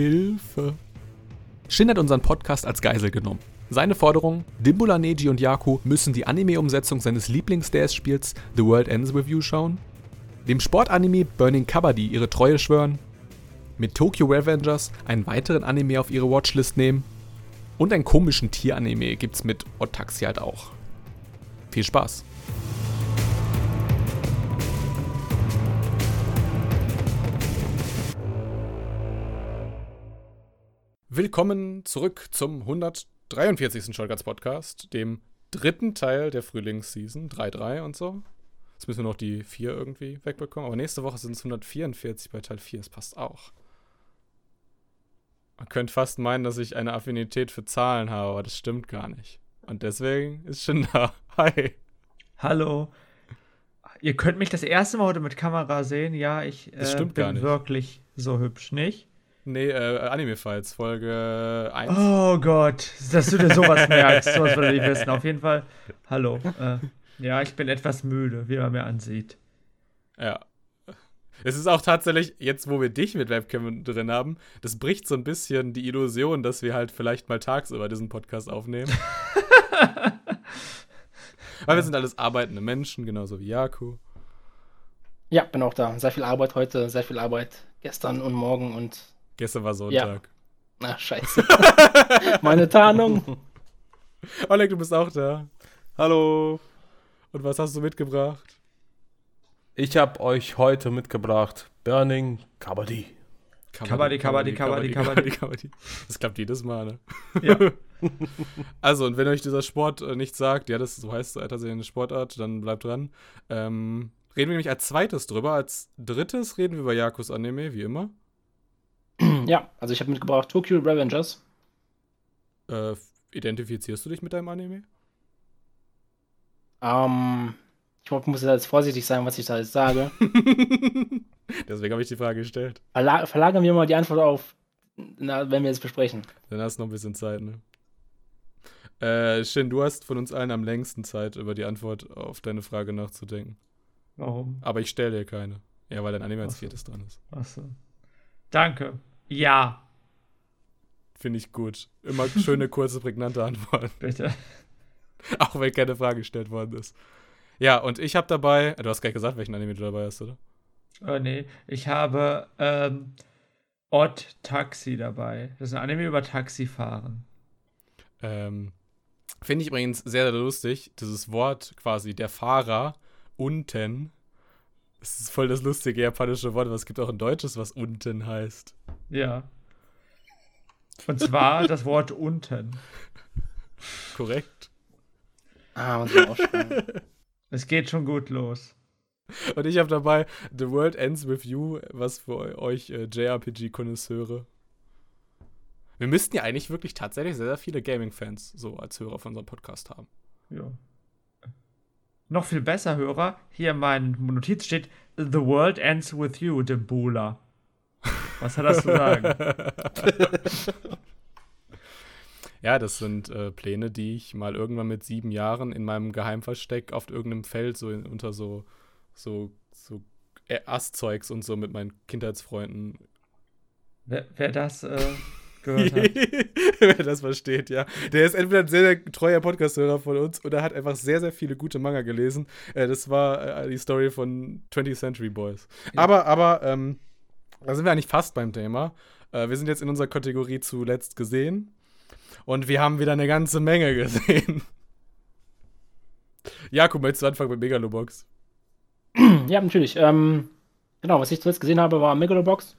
Hilfe. Shin hat unseren Podcast als Geisel genommen. Seine Forderung: Dimbula, Neji und Yaku müssen die Anime-Umsetzung seines Lieblings-DS-Spiels The World Ends With You schauen, dem Sportanime Burning Kabaddi ihre Treue schwören, mit Tokyo Revengers einen weiteren Anime auf ihre Watchlist nehmen und einen komischen Tieranime gibt's mit Otaxi halt auch. Viel Spaß! Willkommen zurück zum 143. Scholgats Podcast, dem dritten Teil der Frühlingsseason, 3-3 und so. Jetzt müssen wir noch die 4 irgendwie wegbekommen, aber nächste Woche sind es 144 bei Teil 4, es passt auch. Man könnte fast meinen, dass ich eine Affinität für Zahlen habe, aber das stimmt gar nicht. Und deswegen ist schon da. Hi. Hallo. Ihr könnt mich das erste Mal heute mit Kamera sehen. Ja, ich äh, stimmt bin wirklich so hübsch, nicht? Nee, äh, Anime-Files, Folge 1. Oh Gott, dass du dir sowas merkst, sowas würde ich wissen. Auf jeden Fall, hallo. Äh, ja, ich bin etwas müde, wie man mir ansieht. Ja. Es ist auch tatsächlich, jetzt wo wir dich mit Webcam drin haben, das bricht so ein bisschen die Illusion, dass wir halt vielleicht mal tagsüber diesen Podcast aufnehmen. Weil wir sind alles arbeitende Menschen, genauso wie Jaku. Ja, bin auch da. Sehr viel Arbeit heute, sehr viel Arbeit gestern und morgen und. Gestern war Sonntag. Na, scheiße. Meine Tarnung. Oleg, du bist auch da. Hallo. Und was hast du mitgebracht? Ich habe euch heute mitgebracht Burning Kabaddi. Kabaddi, Kabaddi, Kabaddi, Kabaddi. Kabaddi. Das klappt jedes Mal, ne? Ja. Also, und wenn euch dieser Sport äh, nicht sagt, ja, das so heißt tatsächlich eine Sportart, dann bleibt dran. Ähm, reden wir nämlich als zweites drüber. Als drittes reden wir über Yakus Anime, wie immer. Ja, also ich habe mitgebracht Tokyo Revengers. Äh, identifizierst du dich mit deinem Anime? Ähm, ich muss jetzt vorsichtig sein, was ich da jetzt sage. Deswegen habe ich die Frage gestellt. Verla verlagern wir mal die Antwort auf, na, wenn wir es besprechen. Dann hast du noch ein bisschen Zeit, ne? Äh, Shin, du hast von uns allen am längsten Zeit, über die Antwort auf deine Frage nachzudenken. Warum? Aber ich stelle dir keine. Ja, weil dein Anime als so. viertes dran ist. Achso. Danke. Ja, Finde ich gut. Immer schöne, kurze, prägnante Antworten. bitte. Auch wenn keine Frage gestellt worden ist. Ja, und ich habe dabei. äh, Du hast gar nicht gesagt, welchen Anime du dabei hast, oder? Oh nee, ich habe ähm, Odd Taxi dabei. Das ist ein Anime über Taxifahren. Ähm, Finde ich übrigens sehr, sehr lustig. Dieses Wort quasi, der Fahrer, unten. Das ist voll das lustige japanische Wort, aber es gibt auch ein deutsches, was unten heißt. Ja. Und zwar das Wort unten. Korrekt. Ah, muss ich auch. Es geht schon gut los. Und ich habe dabei The World Ends With You, was für euch äh, JRPG-Konnoisseure. Wir müssten ja eigentlich wirklich tatsächlich sehr, sehr viele Gaming-Fans so als Hörer von unserem Podcast haben. Ja. Noch viel besser, Hörer. Hier in meinen Notiz steht: The world ends with you, Dimbula. Was hat das zu sagen? Ja, das sind äh, Pläne, die ich mal irgendwann mit sieben Jahren in meinem Geheimversteck auf irgendeinem Feld so in, unter so, so, so äh, Astzeugs und so mit meinen Kindheitsfreunden. wer, wer das äh, gehört hat. Wer das versteht, ja. Der ist entweder ein sehr, sehr treuer Podcast-Hörer von uns oder hat einfach sehr, sehr viele gute Manga gelesen. Äh, das war äh, die Story von 20th Century Boys. Ja. Aber, aber, ähm, da sind wir eigentlich fast beim Thema. Äh, wir sind jetzt in unserer Kategorie zuletzt gesehen. Und wir haben wieder eine ganze Menge gesehen. Jakub, möchtest du anfangen mit Megalobox? ja, natürlich. Ähm, genau, was ich zuletzt gesehen habe, war Megalobox.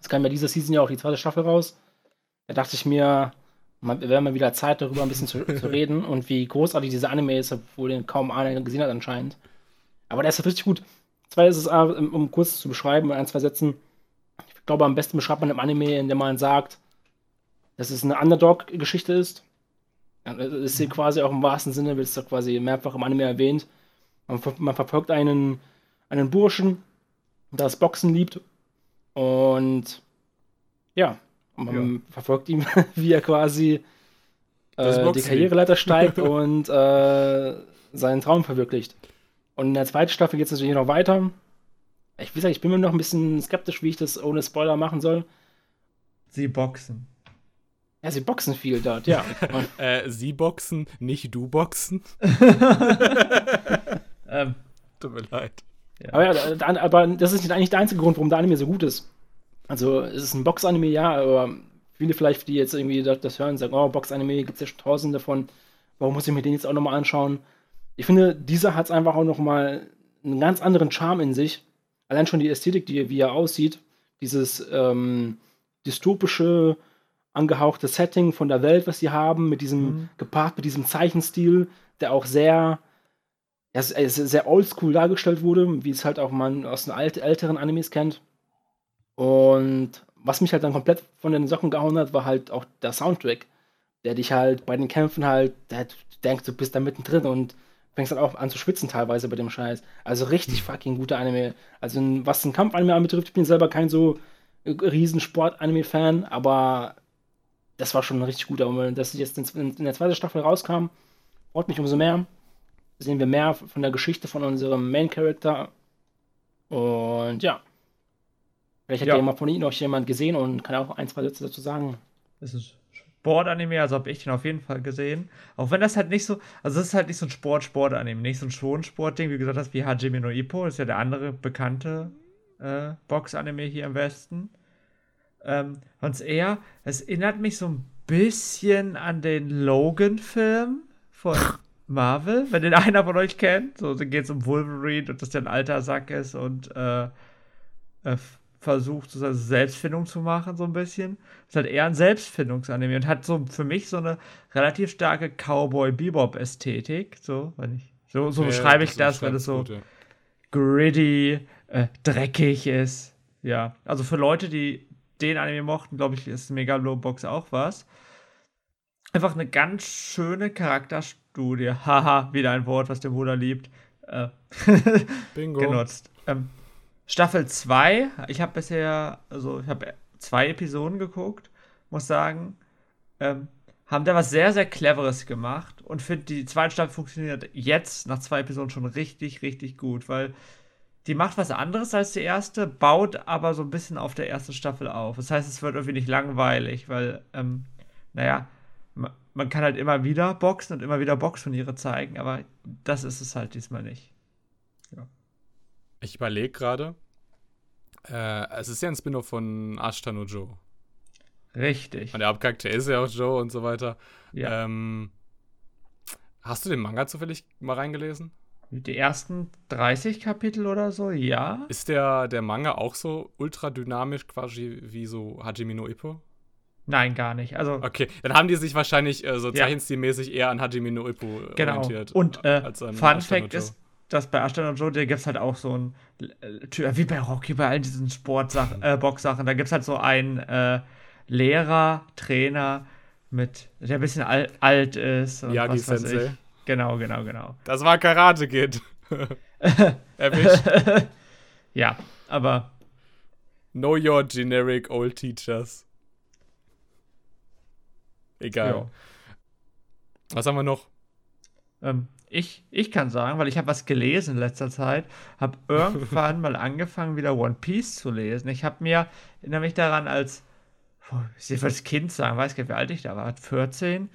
Es kam ja diese Season ja auch die zweite Staffel raus. Da dachte ich mir, man, wir werden mal wieder Zeit, darüber ein bisschen zu, zu reden und wie großartig dieser Anime ist, obwohl den kaum einer gesehen hat anscheinend. Aber der ist richtig gut. Zwei ist es, äh, um kurz zu beschreiben, in ein, zwei Sätzen. Ich glaube, am besten beschreibt man im Anime, indem man sagt, dass es eine Underdog-Geschichte ist. Das ist hier quasi auch im wahrsten Sinne, wird es doch quasi mehrfach im Anime erwähnt. Man, man verfolgt einen, einen Burschen, der das Boxen liebt. Und ja, man verfolgt ihn, wie er quasi äh, die Karriereleiter steigt und äh, seinen Traum verwirklicht. Und in der zweiten Staffel geht es natürlich noch weiter. Ich will sagen, ich bin mir noch ein bisschen skeptisch, wie ich das ohne Spoiler machen soll. Sie boxen. Ja, sie boxen viel dort, ja. äh, sie boxen, nicht du boxen. Ähm, Tut mir leid. Aber, ja, da- aber das ist nicht eigentlich der einzige Grund, warum der Anime so gut ist. Also, es ist ein Box-Anime, ja, aber viele vielleicht, die jetzt irgendwie das, das hören, sagen, oh, Box-Anime, gibt es ja schon tausende davon. Warum muss ich mir den jetzt auch nochmal anschauen? Ich finde, dieser hat es einfach auch nochmal einen ganz anderen Charme in sich. Allein schon die Ästhetik, die, wie er aussieht, dieses ähm, dystopische, angehauchte Setting von der Welt, was sie haben, mit diesem, Mhm. gepaart mit diesem Zeichenstil, der auch sehr, ja, sehr, sehr oldschool dargestellt wurde, wie es halt auch man aus den alt, älteren Animes kennt. Und was mich halt dann komplett von den Socken gehauen hat, war halt auch der Soundtrack, der dich halt bei den Kämpfen halt, der du denkst, du bist da mittendrin und fängst dann auch an zu schwitzen teilweise bei dem Scheiß. Also richtig fucking guter Anime. Also was ein Kampfanime anbetrifft, ich bin selber kein so äh, riesen Sport-Anime-Fan, aber das war schon ein richtig guter. Und dass jetzt in, in der zweiten Staffel rauskam, freut mich umso mehr. Sehen wir mehr von der Geschichte von unserem Main-Character. Und ja. Vielleicht hat Ja. ja mal von Ihnen auch jemand gesehen und kann auch ein, zwei Sätze dazu sagen. Das ist Sport-Anime, also habe ich den auf jeden Fall gesehen. Auch wenn das halt nicht so, also es ist halt nicht so ein Sport-Sport-Anime, nicht so ein Schonsport-Ding, wie gesagt hast, wie Hajime no Ippo, das ist ja der andere bekannte äh, Box-Anime hier im Westen. Ähm, sonst eher, es erinnert mich so ein bisschen an den Logan-Film von Marvel, wenn den einer von euch kennt. So, da geht es um Wolverine und dass der ein alter Sack ist und äh, äh, versucht, so seine Selbstfindung zu machen, so ein bisschen. Ist halt eher ein Selbstfindungsanime und hat so für mich so eine relativ starke Cowboy-Bebop-Ästhetik. So, wenn ich, so, so beschreibe ich das, wenn es so Gut, ja. gritty, äh, dreckig ist. Ja, also für Leute, die den Anime mochten, glaube ich, ist Megalobox auch was. Einfach eine ganz schöne Charakterstudie. Haha, wieder ein Wort, was der Bruder liebt. Äh, Bingo. genutzt. Ähm, Staffel 2, ich habe bisher, also ich habe zwei Episoden geguckt, muss sagen, ähm, haben da was sehr, sehr Cleveres gemacht und finde, die zweite Staffel funktioniert jetzt nach zwei Episoden schon richtig, richtig gut, weil die macht was anderes als die erste, baut aber so ein bisschen auf der ersten Staffel auf. Das heißt, es wird irgendwie nicht langweilig, weil, ähm, naja, man kann halt immer wieder boxen und immer wieder Boxturniere zeigen, aber das ist es halt diesmal nicht. Ich überlege gerade. Äh, es ist ja ein Spin-off von Ashita no Joe. Richtig. Und der Hauptcharakter ist ja auch Joe und so weiter. Ja. Ähm, hast du den Manga zufällig mal reingelesen? Die ersten 30 Kapitel oder so, ja. Ist der, der Manga auch so ultra dynamisch quasi wie so Hajime no Ippo? Nein, gar nicht. Also, Okay, dann haben die sich wahrscheinlich äh, so zeichenstilmäßig eher an Hajime no Ippo genau. orientiert. Und äh, als an Fun Fact ist, dass bei Ashton und Joe, da gibt es halt auch so ein, äh, wie bei Rocky, bei all diesen Sportsachen, äh, Boxsachen, da gibt es halt so einen äh, Lehrer, Trainer, mit, der ein bisschen al alt ist. Und Yagi was weiß Sensei. ich. Genau, genau, genau. Das war Karate Kid. Erwischt. Ja, aber Know your generic old teachers. Egal. ja. Was haben wir noch? Ähm, ich, ich kann sagen, weil ich habe was gelesen in letzter Zeit, habe irgendwann mal angefangen, wieder One Piece zu lesen. Ich habe mir, erinnere mich daran, als, ich will als Kind sagen, weiß gar nicht, wie alt ich da war, 14,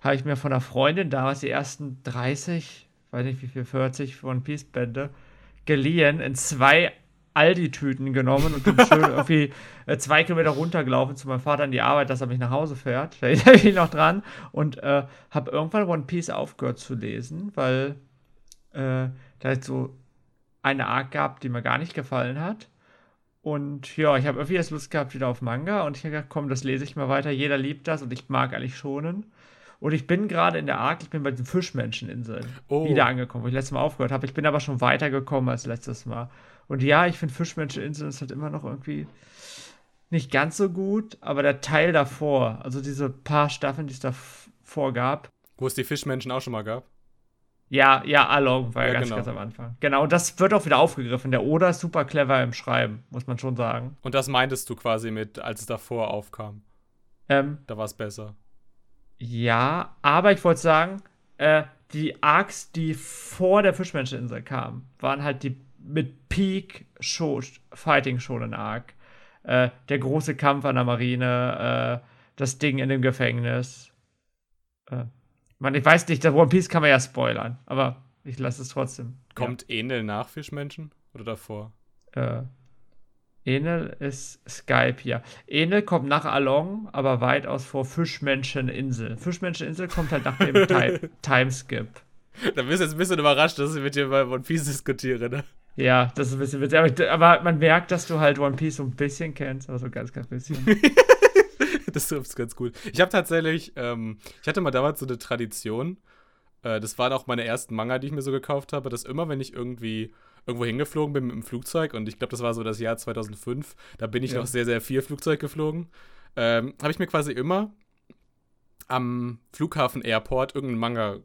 habe ich mir von einer Freundin damals die ersten 30, weiß nicht wie viel, 40 One Piece Bände geliehen, in zwei Aldi-Tüten genommen und bin schön irgendwie äh, zwei Kilometer runtergelaufen zu meinem Vater in die Arbeit, dass er mich nach Hause fährt. Da erinnere ich noch dran und äh, habe irgendwann One Piece aufgehört zu lesen, weil äh, da es so eine Arc gab, die mir gar nicht gefallen hat. Und ja, ich habe irgendwie jetzt Lust gehabt wieder auf Manga und ich habe gedacht, komm, das lese ich mal weiter. Jeder liebt das und ich mag eigentlich schonen. Und ich bin gerade in der Arc, ich bin bei den Fischmenscheninseln Oh. wieder angekommen, wo ich letztes Mal aufgehört habe. Ich bin aber schon weitergekommen als letztes Mal. Und ja, ich finde Fischmenscheninseln ist halt immer noch irgendwie nicht ganz so gut, aber der Teil davor, also diese paar Staffeln, die es davor gab, Wo es die Fischmenschen auch schon mal gab? ja, ja, Along war ja, Ja, ganz, genau. ganz am Anfang. Genau, und das wird auch wieder aufgegriffen. Der Oda ist super clever im Schreiben, muss man schon sagen. Und das meintest du quasi mit, als es davor aufkam. Ähm, Da war es besser. ja, aber ich wollte sagen, äh, die Arcs, die vor der Fischmenscheninsel kamen, waren halt die mit Peak Show, Fighting Shonen Arc. äh, der große Kampf an der Marine, äh, das Ding in dem Gefängnis. Äh, man, ich weiß nicht, das One Piece kann man ja spoilern, aber ich lasse es trotzdem. Kommt ja. Enel nach Fischmenschen oder davor? Äh, Enel ist Skype hier. Enel kommt nach Along, aber weitaus vor Fischmenscheninsel. Fischmenscheninsel kommt halt nach dem Time Timeskip. Da bist du jetzt ein bisschen überrascht, dass ich mit dir bei One Piece diskutiere, ne? Ja, das ist ein bisschen witzig. Aber, aber, man merkt, dass du halt One Piece so ein bisschen kennst, aber so ganz, ganz bisschen. das trifft ganz gut. Ich habe tatsächlich, ähm, ich hatte mal damals so eine Tradition, äh, das waren auch meine ersten Manga, die ich mir so gekauft habe, dass immer, wenn ich irgendwie irgendwo hingeflogen bin mit dem Flugzeug, und ich glaube, das war so das Jahr 2005, da bin ich ja. noch sehr, sehr viel Flugzeug geflogen, ähm, habe ich mir quasi immer am Flughafen Airport irgendeinen Manga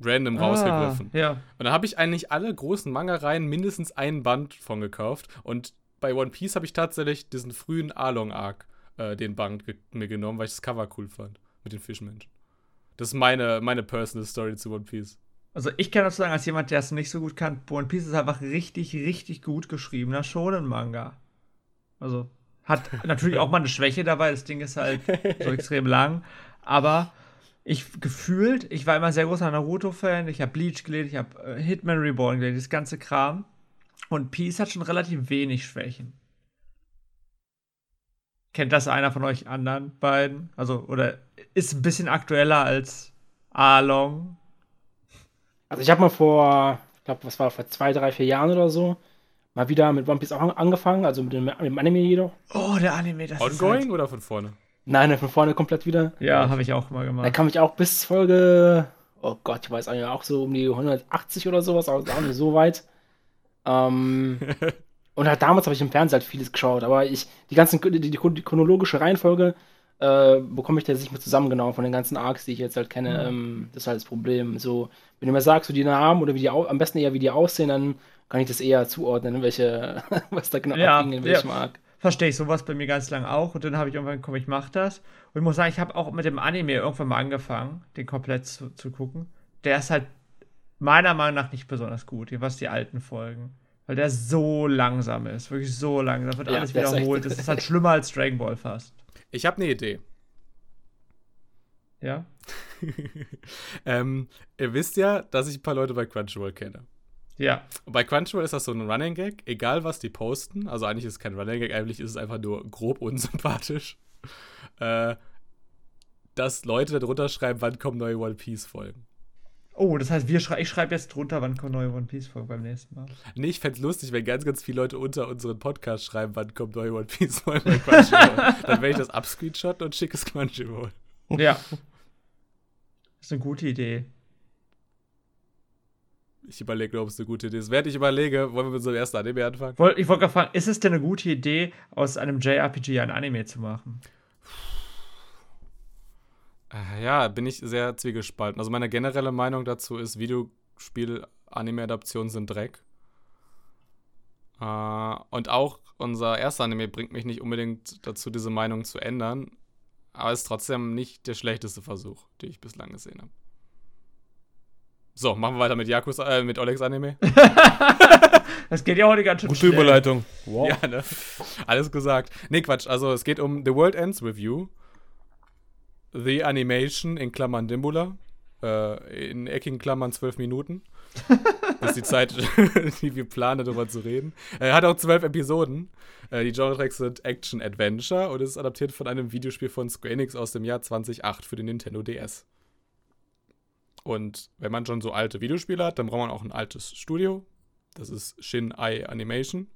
random ah, rausgegriffen. Ja. Und da habe ich eigentlich alle großen Manga-Reihen mindestens ein Band von gekauft. Und bei One Piece habe ich tatsächlich diesen frühen Along-Arc, äh, den Band ge mir genommen, weil ich das Cover cool fand. Mit den Fischmenschen. Das ist meine, meine personal Story zu One Piece. Also ich kann dazu sagen, als jemand, der es nicht so gut kann, One Piece ist einfach richtig, richtig gut geschriebener Shonen-Manga. Also hat natürlich auch mal eine Schwäche dabei, das Ding ist halt so extrem lang, aber ich gefühlt, ich war immer sehr großer Naruto-Fan, ich habe Bleach gelesen, ich habe äh, Hitman Reborn gelesen, das ganze Kram. Und Peace hat schon relativ wenig Schwächen. Kennt das einer von euch anderen beiden? Also, oder ist ein bisschen aktueller als Along? Also, ich habe mal vor, ich glaube, was war vor zwei, drei, vier Jahren oder so, mal wieder mit One Piece auch angefangen, also mit dem, mit dem Anime jedoch. Oh, der Anime, das Ongoing ist. Ongoing halt oder von vorne? Nein, von vorne komplett wieder. Ja, habe ich auch mal gemacht. Da kam ich auch bis Folge, oh Gott, ich weiß eigentlich auch so um die 180 oder sowas, also auch nicht so weit. Ähm, und halt damals habe ich im Fernsehen halt vieles geschaut, aber ich, die ganzen, die, die, die chronologische Reihenfolge äh, bekomme ich da nicht mehr zusammengenommen von den ganzen Arcs, die ich jetzt halt kenne. Mhm. Ähm, das ist halt das Problem. So, wenn du mir sagst, so die Namen oder wie die am besten eher wie die aussehen, dann kann ich das eher zuordnen, welche, was da genau ja, abging, in welchem ja. Arc verstehe ich sowas bei mir ganz lang auch. Und dann habe ich irgendwann komm, ich mache das. Und ich muss sagen, ich habe auch mit dem Anime irgendwann mal angefangen, den komplett zu, zu gucken. Der ist halt meiner Meinung nach nicht besonders gut, was die alten Folgen. Weil der so langsam ist, wirklich so langsam. Da wird ja, alles wiederholt. Das ist halt schlimmer als Dragon Ball fast. Ich habe eine Idee. Ja? ähm, ihr wisst ja, dass ich ein paar Leute bei Crunchyroll kenne. Ja. Und bei Crunchyroll ist das so ein Running Gag, egal was die posten. Also eigentlich ist es kein Running Gag, eigentlich ist es einfach nur grob unsympathisch. Äh, dass Leute darunter schreiben, wann kommen neue One Piece Folgen. Oh, das heißt, wir schrei ich schreibe jetzt drunter, wann kommen neue One Piece Folgen beim nächsten Mal. Nee, ich fände es lustig, wenn ganz, ganz viele Leute unter unseren Podcast schreiben, wann kommen neue One Piece Folgen bei Crunchyroll. Dann werde ich das abscreenshotten und schicke es Crunchyroll. Ja. Das ist eine gute Idee. Ich überlege, ob es eine gute Idee ist. Während ich überlege, wollen wir mit unserem ersten Anime anfangen? Ich wollte gerade fragen, ist es denn eine gute Idee, aus einem JRPG ein Anime zu machen? Äh, ja, bin ich sehr zwiegespalten. Also meine generelle Meinung dazu ist, Videospiel-Anime-Adaptionen sind Dreck. Äh, und auch unser erster Anime bringt mich nicht unbedingt dazu, diese Meinung zu ändern. Aber es ist trotzdem nicht der schlechteste Versuch, den ich bislang gesehen habe. So, machen wir weiter mit Yakus, äh, mit Olex Anime. das geht ja heute ganz schön Gute schnell. Überleitung. Wow. Ja, ne? Alles gesagt. Nee, Quatsch. Also, es geht um The World Ends With You. The Animation in Klammern Dimbula. Äh, in eckigen Klammern zwölf Minuten. das ist die Zeit, die wir planen, darüber zu reden. Er hat auch zwölf Episoden. Äh, die Genre-Tracks sind Action-Adventure und es ist adaptiert von einem Videospiel von Square Enix aus dem Jahr 2008 für den Nintendo DS. Und wenn man schon so alte Videospiele hat, dann braucht man auch ein altes Studio. Das ist Shin Ai Animation.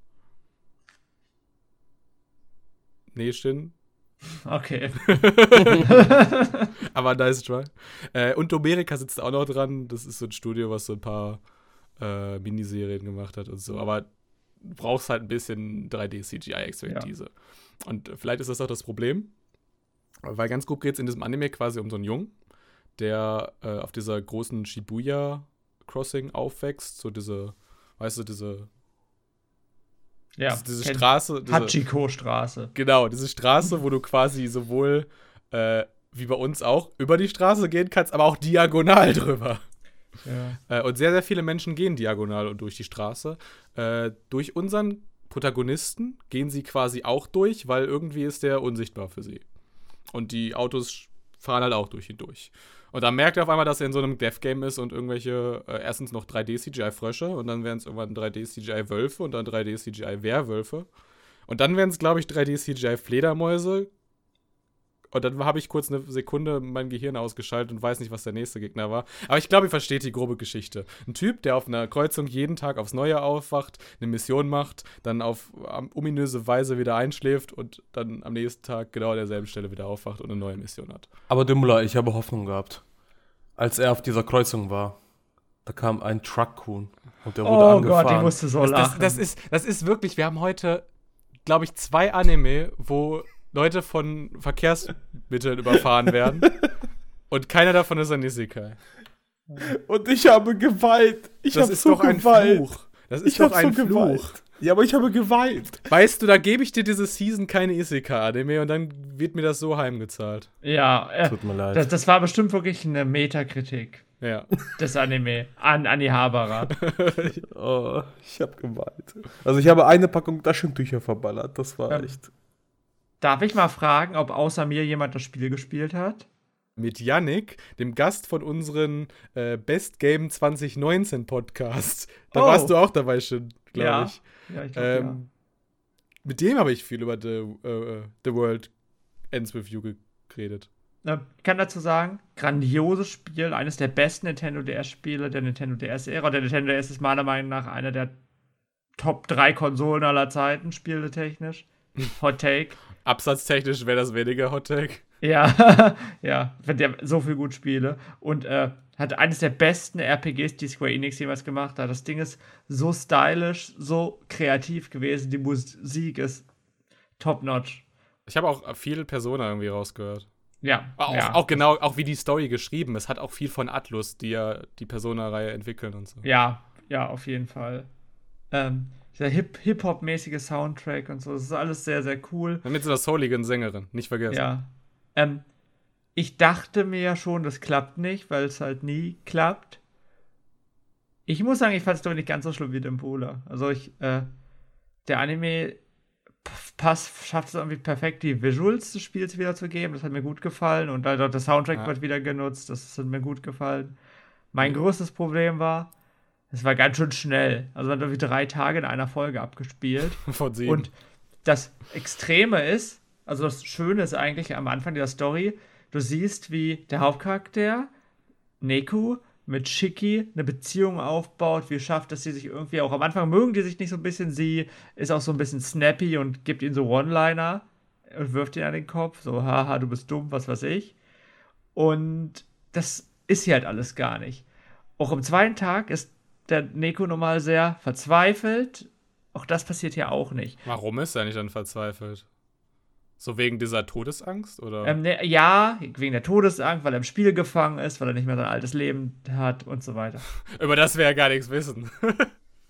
Nee, Shin. Okay. Aber nice try. Äh, und Domerica sitzt auch noch dran. Das ist so ein Studio, was so ein paar äh, Miniserien gemacht hat und so. Aber du brauchst halt ein bisschen 3D-CGI-Expertise. Ja. Und vielleicht ist das auch das Problem. Weil ganz grob geht es in diesem Anime quasi um so einen Jungen, der äh, auf dieser großen Shibuya Crossing aufwächst, so diese, weißt du, diese ja, diese, diese Straße. Diese, Hachiko-Straße. Genau, diese Straße, wo du quasi sowohl äh, wie bei uns auch über die Straße gehen kannst, aber auch diagonal drüber. Ja. Äh, und sehr, sehr viele Menschen gehen diagonal und durch die Straße. Äh, durch unseren Protagonisten gehen sie quasi auch durch, weil irgendwie ist der unsichtbar für sie. Und die Autos fahren halt auch durch ihn durch. Und dann merkt er auf einmal, dass er in so einem Death-Game ist und irgendwelche, äh, erstens noch 3D-CGI-Frösche und dann werden es irgendwann 3D-CGI-Wölfe und dann 3D-CGI-Werwölfe. Und dann werden es, glaube ich, 3D-CGI-Fledermäuse. Und dann habe ich kurz eine Sekunde mein Gehirn ausgeschaltet und weiß nicht, was der nächste Gegner war. Aber ich glaube, ihr versteht die grobe Geschichte. Ein Typ, der auf einer Kreuzung jeden Tag aufs Neue aufwacht, eine Mission macht, dann auf um, ominöse Weise wieder einschläft und dann am nächsten Tag genau an derselben Stelle wieder aufwacht und eine neue Mission hat. Aber Dimmler, ich habe Hoffnung gehabt. Als er auf dieser Kreuzung war, da kam ein Truck-Kuhn und der wurde Oh angefahren. Gott, ich musste so Das, lachen. das, das, ist, das ist wirklich, wir haben heute, glaube ich, zwei Anime, wo Leute von Verkehrsmitteln überfahren werden. Und keiner davon ist ein Isekai. Und ich habe geweint. Ich Das habe ist so doch ein geweint. Fluch. Das ist Ich doch habe ein so Fluch. geweint. Ja, aber ich habe geweint. Weißt du, da gebe ich dir diese Season keine Isekai-Anime und dann wird mir das so heimgezahlt. ja, äh, Tut mir leid. das, das war bestimmt wirklich eine Metakritik Ja. des Anime an, an die Haberer. Oh, ich habe geweint. Also ich habe eine Packung Taschentücher verballert. Das war Ähm, echt. Darf ich mal fragen, ob außer mir jemand das Spiel gespielt hat? Mit Yannick, dem Gast von unseren äh, Best Game 2019 Podcast. Da Oh. warst du auch dabei schon, glaube Ja. ich. Ja, ich glaub, Ähm, Mit dem habe ich viel über The, äh, The World Ends With You ge- geredet. ja. Ich kann dazu sagen, grandioses Spiel, eines der besten Nintendo DS-Spiele der Nintendo DS-Ära. Der Nintendo DS ist meiner Meinung nach einer der Top 3 Konsolen aller Zeiten, spieletechnisch. Hot Take. Absatztechnisch wäre das weniger Hot Take. Ja, ja, wenn der so viel gut Spiele. Und äh, hat eines der besten RPGs, die Square Enix jemals gemacht hat. Das Ding ist so stylisch, so kreativ gewesen. Die Musik ist top-notch. Ich habe auch viel Persona irgendwie rausgehört. Ja, Auch, ja. auch genau, auch wie die Story geschrieben. Es hat auch viel von Atlus, die ja die Persona-Reihe entwickeln und so. Ja, ja, auf jeden Fall. Ähm, dieser Hip- Hip-Hop-mäßige Soundtrack und so, das ist alles sehr, sehr cool. Mit so einer souligen Sängerin, nicht vergessen. Ja. Ähm, ich dachte mir ja schon, das klappt nicht, weil es halt nie klappt. Ich muss sagen, ich fand es doch nicht ganz so schlimm wie Dimpula. Also ich, äh, der Anime passt, schafft es irgendwie perfekt, die Visuals des Spiels wiederzugeben. Das hat mir gut gefallen. Und dann der Soundtrack Ja. wird wieder genutzt. Das hat mir gut gefallen. Mein größtes Problem war, es war ganz schön schnell. Also man hat irgendwie drei Tage in einer Folge abgespielt. Von sieben. Und das Extreme ist, also das Schöne ist eigentlich am Anfang der Story, du siehst, wie der Hauptcharakter, Neku, mit Shiki eine Beziehung aufbaut, wie schafft, dass sie sich irgendwie auch am Anfang mögen die sich nicht so ein bisschen, sie ist auch so ein bisschen snappy und gibt ihm so One-Liner und wirft ihn an den Kopf, so, haha, du bist dumm, was weiß ich. Und das ist hier halt alles gar nicht. Auch am zweiten Tag ist der Neko normal sehr verzweifelt. Auch das passiert hier auch nicht. Warum ist er nicht dann verzweifelt? So wegen dieser Todesangst? Oder? Ähm, ne, ja, wegen der Todesangst, weil er im Spiel gefangen ist, weil er nicht mehr sein altes Leben hat und so weiter. Über das wir ja gar nichts wissen.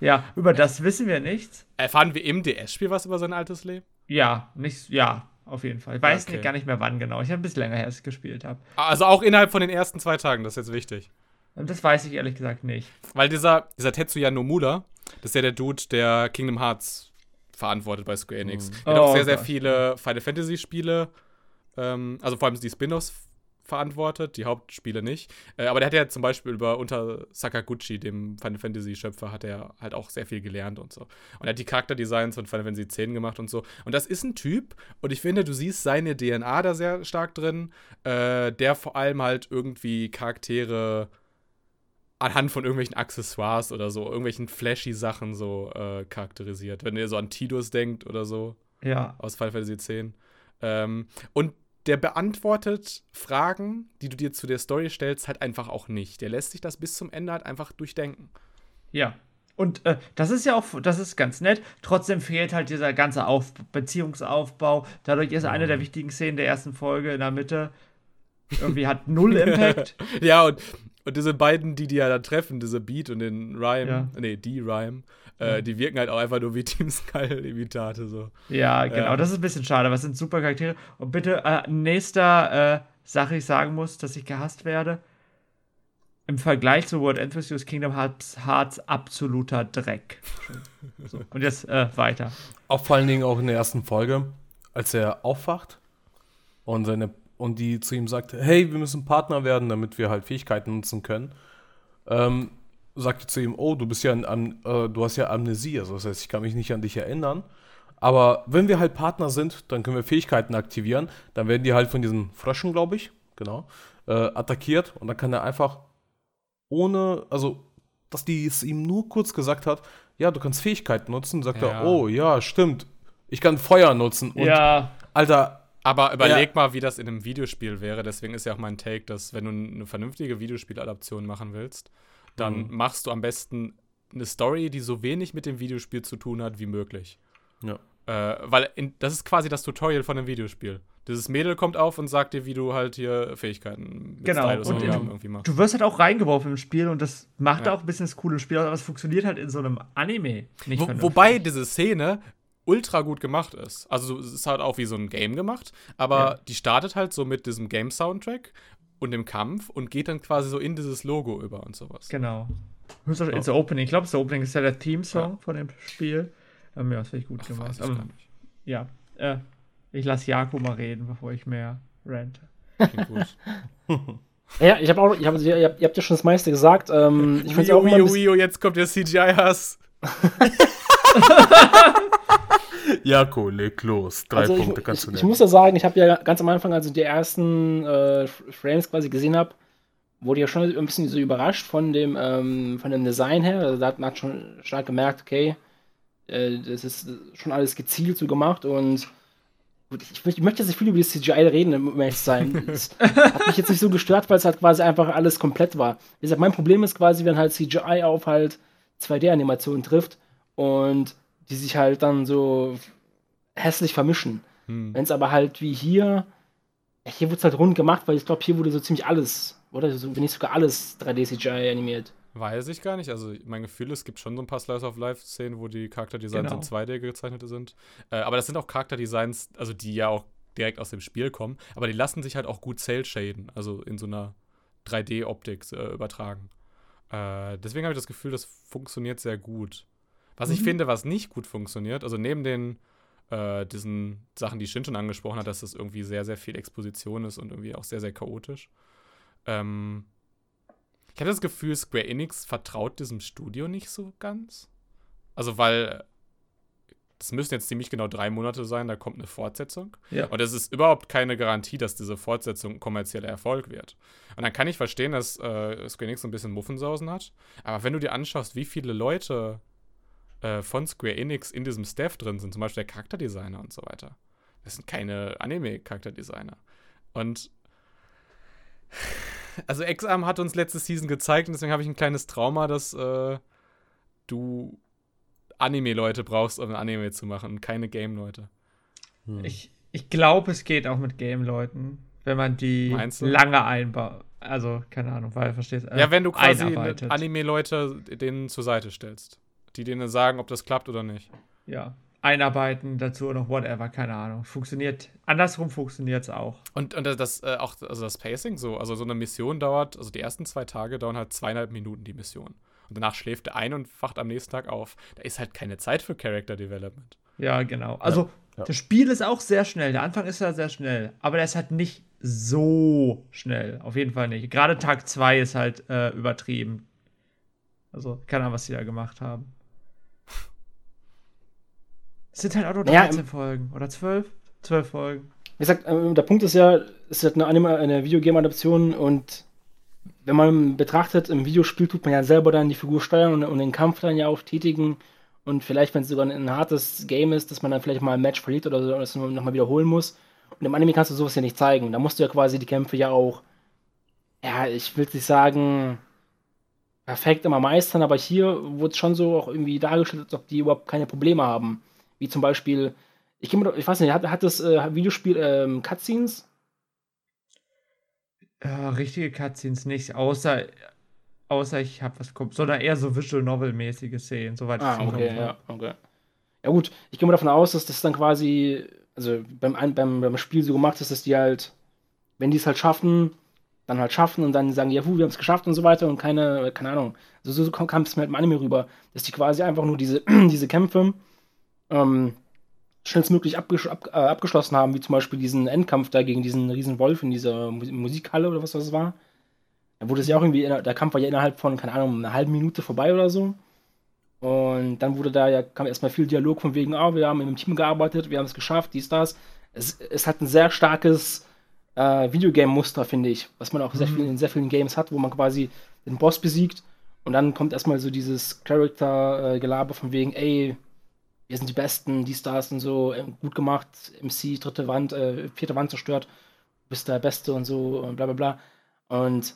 Ja, über das wissen wir nichts. Erfahren wir im DS-Spiel was über sein altes Leben? Ja, nicht, ja, auf jeden Fall. Ich weiß Okay. nicht, gar nicht mehr wann genau. Ich habe ein bisschen länger her, als ich gespielt habe. Also auch innerhalb von den ersten zwei Tagen, das ist jetzt wichtig. Das weiß ich ehrlich gesagt nicht. Weil dieser, dieser Tetsuya Nomura, das ist ja der Dude, der Kingdom Hearts verantwortet bei Square Enix. Der hat Oh auch sehr, sehr Gott. viele Final Fantasy Spiele, ähm, also vor allem die Spin-offs verantwortet, die Hauptspiele nicht. Äh, aber der hat ja zum Beispiel über unter Sakaguchi, dem Final Fantasy Schöpfer, hat er halt auch sehr viel gelernt und so. Und er hat die Charakterdesigns von Final Fantasy X gemacht und so. Und das ist ein Typ, und ich finde, du siehst seine DNA da sehr stark drin, äh, der vor allem halt irgendwie Charaktere anhand von irgendwelchen Accessoires oder so, irgendwelchen flashy Sachen so äh, charakterisiert. Wenn ihr so an Tidus denkt oder so Ja. aus Final Fantasy X. Ähm, und der beantwortet Fragen, die du dir zu der Story stellst, halt einfach auch nicht. Der lässt sich das bis zum Ende halt einfach durchdenken. Ja. Und äh, das ist ja auch, das ist ganz nett. Trotzdem fehlt halt dieser ganze Auf Beziehungsaufbau. Dadurch ist eine der wichtigen Szenen der ersten Folge in der Mitte irgendwie hat null Impact. Ja, und, und diese beiden, die die ja da treffen, diese Beat und den Rhyme, Ja. nee, die Rhyme, äh, die wirken halt auch einfach nur wie Team Skull-Imitate so. Ja, genau. Ja. Das ist ein bisschen schade, aber es sind super Charaktere. Und bitte, äh, nächster äh, Sache, ich sagen muss, dass ich gehasst werde. im Vergleich zu World ist Kingdom Hearts, Hearts absoluter Dreck. so, und jetzt äh, weiter. Auch vor allen Dingen auch in der ersten Folge, als er aufwacht und seine und die zu ihm sagt, hey, wir müssen Partner werden, damit wir halt Fähigkeiten nutzen können. Ähm, sagte zu ihm, oh, du bist ja an, an äh, du hast ja Amnesie, also das heißt, ich kann mich nicht an dich erinnern. Aber wenn wir halt Partner sind, dann können wir Fähigkeiten aktivieren. Dann werden die halt von diesen Fröschen, glaube ich, genau, äh, attackiert und dann kann er einfach ohne, also, dass die es ihm nur kurz gesagt hat, ja, du kannst Fähigkeiten nutzen, sagt Ja. er, oh ja, stimmt, ich kann Feuer nutzen. Und, ja, Alter, Aber überleg Ja. mal, wie das in einem Videospiel wäre. Deswegen ist ja auch mein Take, dass wenn du eine vernünftige Videospieladaption machen willst, dann Mhm. machst du am besten eine Story, die so wenig mit dem Videospiel zu tun hat wie möglich. ja. Äh, weil in, das ist quasi das Tutorial von einem Videospiel. Dieses Mädel kommt auf und sagt dir, wie du halt hier Fähigkeiten mit Genau, Stylus und Gaben irgendwie machst. du wirst halt auch reingeworfen im Spiel und das macht Ja. auch ein bisschen das coole Spiel, aber es funktioniert halt in so einem Anime nicht Wo, wobei diese Szene ultra gut gemacht ist. Also es ist halt auch wie so ein Game gemacht, aber Ja. die startet halt so mit diesem Game-Soundtrack und dem Kampf und geht dann quasi so in dieses Logo über und sowas. Genau. Höchstwahrscheinlich It's the Opening. Ich glaube, das Opening ist ja der Theme-Song von dem Spiel. Ähm, ja, das finde ich gut Ach, gemacht. ich Ähm, ja, äh, ich lasse Jako mal reden, bevor ich mehr gut. Ja, ich habe auch, ich hab, ihr, habt, ihr habt ja schon das meiste gesagt. Ähm, ich Wio, bisschen, Wio, jetzt kommt der CGI-Hass. Jako, leg los. Drei also ich, Punkte kannst ich, du ich nennen. muss ja sagen, ich habe ja ganz am Anfang, als ich die ersten äh, Frames quasi gesehen habe, wurde ja schon ein bisschen so überrascht von dem, ähm, von dem Design her. Also da hat man schon stark gemerkt, okay, äh, das ist schon alles gezielt so gemacht und ich, möchte- ich möchte jetzt nicht viel über die CGI reden, um ehrlich zu sein. Es hat mich jetzt nicht so gestört, weil es halt quasi einfach alles komplett war. Wie gesagt, mein Problem ist quasi, wenn halt CGI auf halt 2D-Animationen trifft und die sich halt dann so hässlich vermischen. Hm. Wenn es aber halt wie hier, ja, hier wurde es halt rund gemacht, weil ich glaube, hier wurde so ziemlich alles, oder? So, wenn nicht sogar alles 3D-CGI animiert. Weiß ich gar nicht. Also mein Gefühl, es gibt schon so ein paar Slice of Life-Szenen, wo die Charakterdesigns Genau. in 2D gezeichnet sind. Äh, aber das sind auch Charakterdesigns, also die ja auch direkt aus dem Spiel kommen. Aber die lassen sich halt auch gut cel-shaden, also in so einer 3D-Optik äh, übertragen. Äh, deswegen habe ich das Gefühl, das funktioniert sehr gut. Was ich Mhm. finde, was nicht gut funktioniert, also neben den äh, diesen Sachen, die Shin schon angesprochen hat, dass das irgendwie sehr, sehr viel Exposition ist und irgendwie auch sehr, sehr chaotisch. Ähm, ich habe das Gefühl, Square Enix vertraut diesem Studio nicht so ganz. Also, weil das müssen jetzt ziemlich genau drei Monate sein, da kommt eine Fortsetzung. Ja. Und es ist überhaupt keine Garantie, dass diese Fortsetzung ein kommerzieller Erfolg wird. Und dann kann ich verstehen, dass äh, Square Enix so ein bisschen Muffensausen hat. Aber wenn du dir anschaust, wie viele Leute äh, von Square Enix in diesem Staff drin sind, zum Beispiel der Charakterdesigner und so weiter, das sind keine Anime-Charakterdesigner. Und also Exam hat uns letzte Season gezeigt und deswegen habe ich ein kleines Trauma, dass äh, du Anime-Leute brauchst, um ein Anime zu machen und keine Game-Leute. Hm. Ich, ich glaube, es geht auch mit Game-Leuten, wenn man die lange einbaut. Also, keine Ahnung, weil, verstehst äh, ja, wenn du quasi. Anime-Leute denen zur Seite stellst, die denen sagen, ob das klappt oder nicht. Ja, einarbeiten, dazu noch whatever, keine Ahnung. Funktioniert, andersrum funktioniert es auch. Und, und das, das äh, auch, also das Pacing so, also so eine Mission dauert, also die ersten zwei Tage dauern halt zweieinhalb Minuten die Mission. Und danach schläft er ein und wacht am nächsten Tag auf. Da ist halt keine Zeit für Character Development. Ja, genau. Also, Ja. das Spiel ist auch sehr schnell. Der Anfang ist ja sehr schnell. Aber der ist halt nicht so schnell. Auf jeden Fall nicht. Gerade Tag 2 ist halt äh, übertrieben. Also, keine Ahnung, was die da gemacht haben. Es sind halt auch nur Naja, 13 Folgen. Oder 12? 12 Folgen. Wie gesagt, ähm, der Punkt ist ja, es ist halt eine, Anime, eine Videogame-Adaption und wenn man betrachtet, im Videospiel tut man ja selber dann die Figur steuern und, und den Kampf dann ja auch tätigen und vielleicht, wenn es sogar ein, ein hartes Game ist, dass man dann vielleicht mal ein Match verliert oder so, das nochmal wiederholen muss. Und im Anime kannst du sowas ja nicht zeigen. Da musst du ja quasi die Kämpfe ja auch, ja, ich will nicht sagen, perfekt immer meistern, aber hier wurde es schon so auch irgendwie dargestellt, als ob die überhaupt keine Probleme haben. Wie zum Beispiel, ich, mal, ich weiß nicht, hat, hat das äh, Videospiel ähm, Cutscenes? Ja, richtige Cutscenes nicht, außer, außer ich habe was kommt, sondern eher so Visual Novel-mäßige Szenen, soweit Ah, ich okay, ja, okay. Ja gut, ich gehe mal davon aus, dass das dann quasi, also beim, beim, beim Spiel so gemacht ist, dass die halt, wenn die es halt schaffen, dann halt schaffen und dann sagen, ja, wir haben es geschafft und so weiter und keine, keine Ahnung. Also so kam es mir halt im Anime rüber, dass die quasi einfach nur diese, diese Kämpfe ähm, schnellstmöglich abges ab, äh, abgeschlossen haben, wie zum Beispiel diesen Endkampf da gegen diesen riesen Wolf in dieser Musikhalle oder was das war. Da wurde es ja auch irgendwie, der Kampf war ja innerhalb von, keine Ahnung, einer halben Minute vorbei oder so. Und dann wurde da ja, kam erstmal viel Dialog von wegen, oh, wir haben im Team gearbeitet, wir haben es geschafft, dies, das. Es, es hat ein sehr starkes äh, Videogame-Muster, finde ich, was man auch mhm. sehr viel, in sehr vielen Games hat, wo man quasi den Boss besiegt und dann kommt erstmal so dieses Character-Gelaber von wegen, ey, wir sind die Besten, die Stars und so, ähm, gut gemacht, MC, dritte Wand, äh, vierte Wand zerstört, bist der Beste und so, und bla bla bla. Und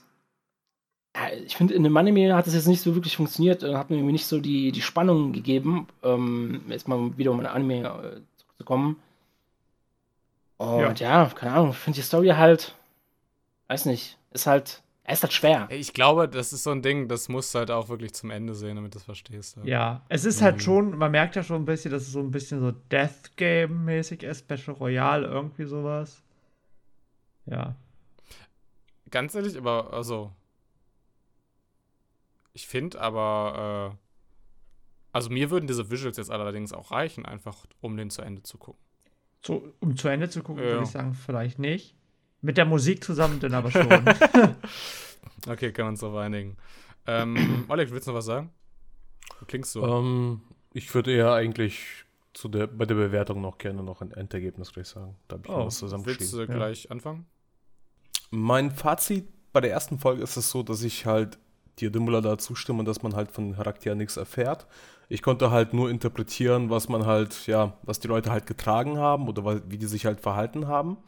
ich finde, in dem Anime hat es jetzt nicht so wirklich funktioniert, äh, hat mir irgendwie nicht so die, die Spannung gegeben, ähm, jetzt mal wieder um ein Anime äh, zurückzukommen. Und ja, ja keine Ahnung, ich finde die Story halt, weiß nicht, ist halt, ist halt schwer. Ich glaube, das ist so ein Ding, das musst du halt auch wirklich zum Ende sehen, damit du es verstehst. Ja. ja, es ist halt mhm. schon, man merkt ja schon ein bisschen, dass es so ein bisschen so Death Game-mäßig ist, Special Royale, irgendwie sowas. Ja. Ganz ehrlich, aber, also, ich finde aber, äh, also mir würden diese Visuals jetzt allerdings auch reichen, einfach um den zu Ende zu gucken. So, um zu Ende zu gucken, ja. würde ich sagen, vielleicht nicht. Mit der Musik zusammen dann aber schon. okay, kann man uns so einigen. Ähm, Oleg, willst du noch was sagen? Du klingst so. Um, ähm, ich würde eher eigentlich zu der, bei der Bewertung noch gerne noch ein Endergebnis gleich sagen. Da habe ich oh, was zusammengeschrieben. Willst du gleich ja. anfangen? Mein Fazit bei der ersten Folge ist es so, dass ich halt dir Dimmler da zustimmen, dass man halt von Charakteren nichts erfährt. Ich konnte halt nur interpretieren, was man halt, ja, was die Leute halt getragen haben oder wie die sich halt verhalten haben.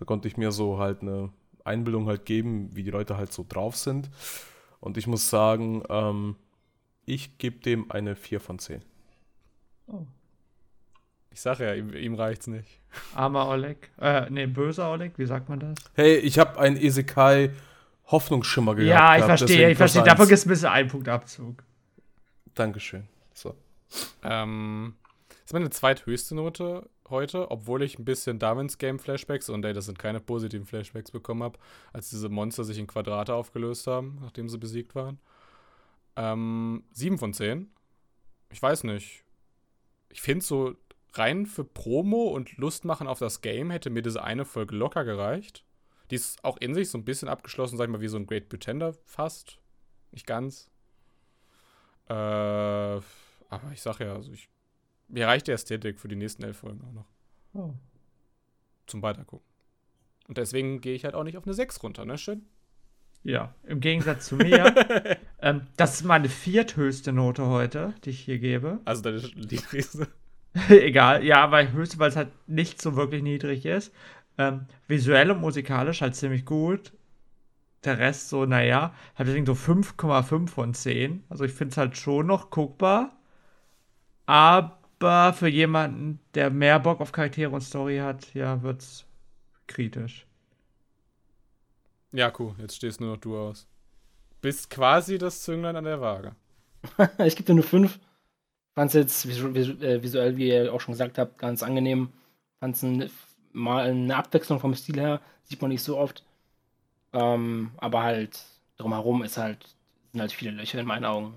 Da konnte ich mir so halt eine Einbildung halt geben, wie die Leute halt so drauf sind. Und ich muss sagen, ähm, ich gebe dem eine 4 von 10. Oh. Ich sage ja, ihm, ihm, reicht's nicht. Armer Oleg. Äh, nee, böser Oleg, wie sagt man das? Hey, ich habe ein Isekai Hoffnungsschimmer gehabt. Ja, ich verstehe, ich verstehe. Dafür gibt es ein bisschen ein Punktabzug. Dankeschön. So. Ähm, das ist meine zweithöchste Note heute, obwohl ich ein bisschen Darwins Game Flashbacks und ey, das sind keine positiven Flashbacks bekommen habe, als diese Monster sich in Quadrate aufgelöst haben, nachdem sie besiegt waren. Ähm, 7 von 10. Ich weiß nicht. Ich finde so rein für Promo und Lust machen auf das Game hätte mir diese eine Folge locker gereicht. Die ist auch in sich so ein bisschen abgeschlossen, sag ich mal, wie so ein Great Pretender fast. Nicht ganz. Äh, aber ich sag ja, also ich, mir reicht die Ästhetik für die nächsten elf Folgen auch noch. Oh. Zum Weitergucken. Und deswegen gehe ich halt auch nicht auf eine 6 runter, ne? Schön. Ja, im Gegensatz zu mir. ähm, das ist meine vierthöchste Note heute, die ich hier gebe. Also deine niedrigste. Egal, ja, weil höchste, weil es halt nicht so wirklich niedrig ist. Ähm, visuell und musikalisch halt ziemlich gut. Der Rest so, naja, hat deswegen so 5,5 von 10. Also ich finde es halt schon noch guckbar. Aber für jemanden, der mehr Bock auf Charaktere und Story hat, ja, wird's kritisch. Ja, cool, jetzt stehst nur noch du aus. Bist quasi das Zünglein an der Waage. ich gebe dir nur 5. Fand es jetzt äh, visuell, wie ihr auch schon gesagt habt, ganz angenehm. Fand es ein mal eine Abwechslung vom Stil her, sieht man nicht so oft. Ähm, aber halt drumherum ist halt, sind halt viele Löcher in meinen Augen.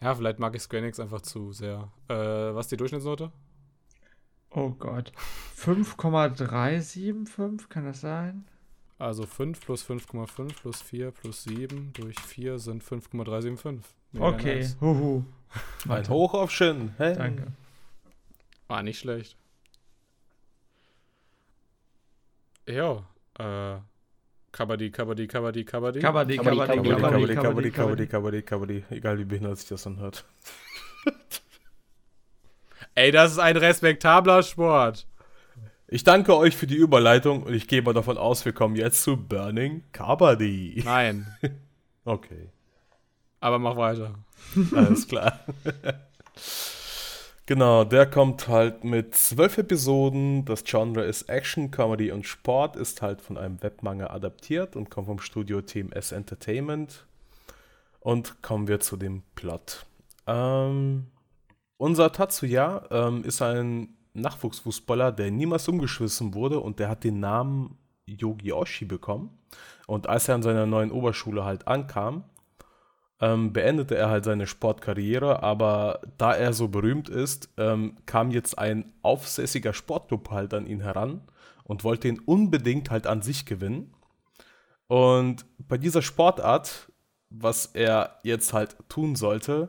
Ja, vielleicht mag ich Square Enix einfach zu sehr. Äh, was ist die Durchschnittsnote? Oh Gott. 5,375, kann das sein? Also 5 plus 5,5 plus 4 plus 7 durch 4 sind 5,375. Okay, nice. huhu. Hoch auf Shin. Hey. Danke. War nicht schlecht. Ja, äh. Kabaddi, Kabaddi, Kabaddi, Kabaddi. Kabaddi, Kabaddi, Kabaddi, Kabaddi, Kabaddi, Kabaddi, Kabaddi, Kabaddi. Egal wie behindert sich das anhört. Ey, das ist ein respektabler Sport. Ich danke euch für die Überleitung und ich gehe mal davon aus, wir kommen jetzt zu Burning Kabaddi. Nein. okay. Aber mach weiter. Alles klar. Genau, der kommt halt mit zwölf Episoden. Das Genre ist Action, Comedy und Sport, ist halt von einem Webmanga adaptiert und kommt vom Studio Team S Entertainment. Und kommen wir zu dem Plot. Ähm, unser Tatsuya ähm, ist ein Nachwuchsfußballer, der niemals umgeschmissen wurde und der hat den Namen Yogi-Oshi bekommen. Und als er an seiner neuen Oberschule halt ankam, ähm, beendete er halt seine Sportkarriere, aber da er so berühmt ist, ähm, kam jetzt ein aufsässiger Sportclub halt an ihn heran und wollte ihn unbedingt halt an sich gewinnen. Und bei dieser Sportart, was er jetzt halt tun sollte,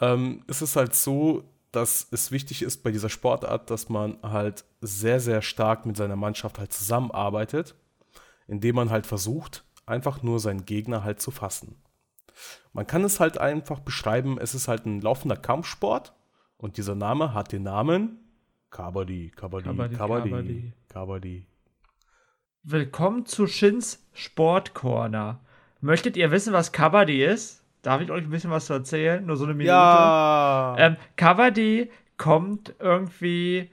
ähm, ist es halt so, dass es wichtig ist bei dieser Sportart, dass man halt sehr, sehr stark mit seiner Mannschaft halt zusammenarbeitet, indem man halt versucht, einfach nur seinen Gegner halt zu fassen. Man kann es halt einfach beschreiben, es ist halt ein laufender Kampfsport und dieser Name hat den Namen Kabaddi, Kabaddi, Kabaddi, Kabaddi. Willkommen zu Shins Sportcorner. Möchtet ihr wissen, was Kabaddi ist? Darf ich euch ein bisschen was zu erzählen? Nur so eine Minute. Ja! Ähm, Kabaddi kommt irgendwie,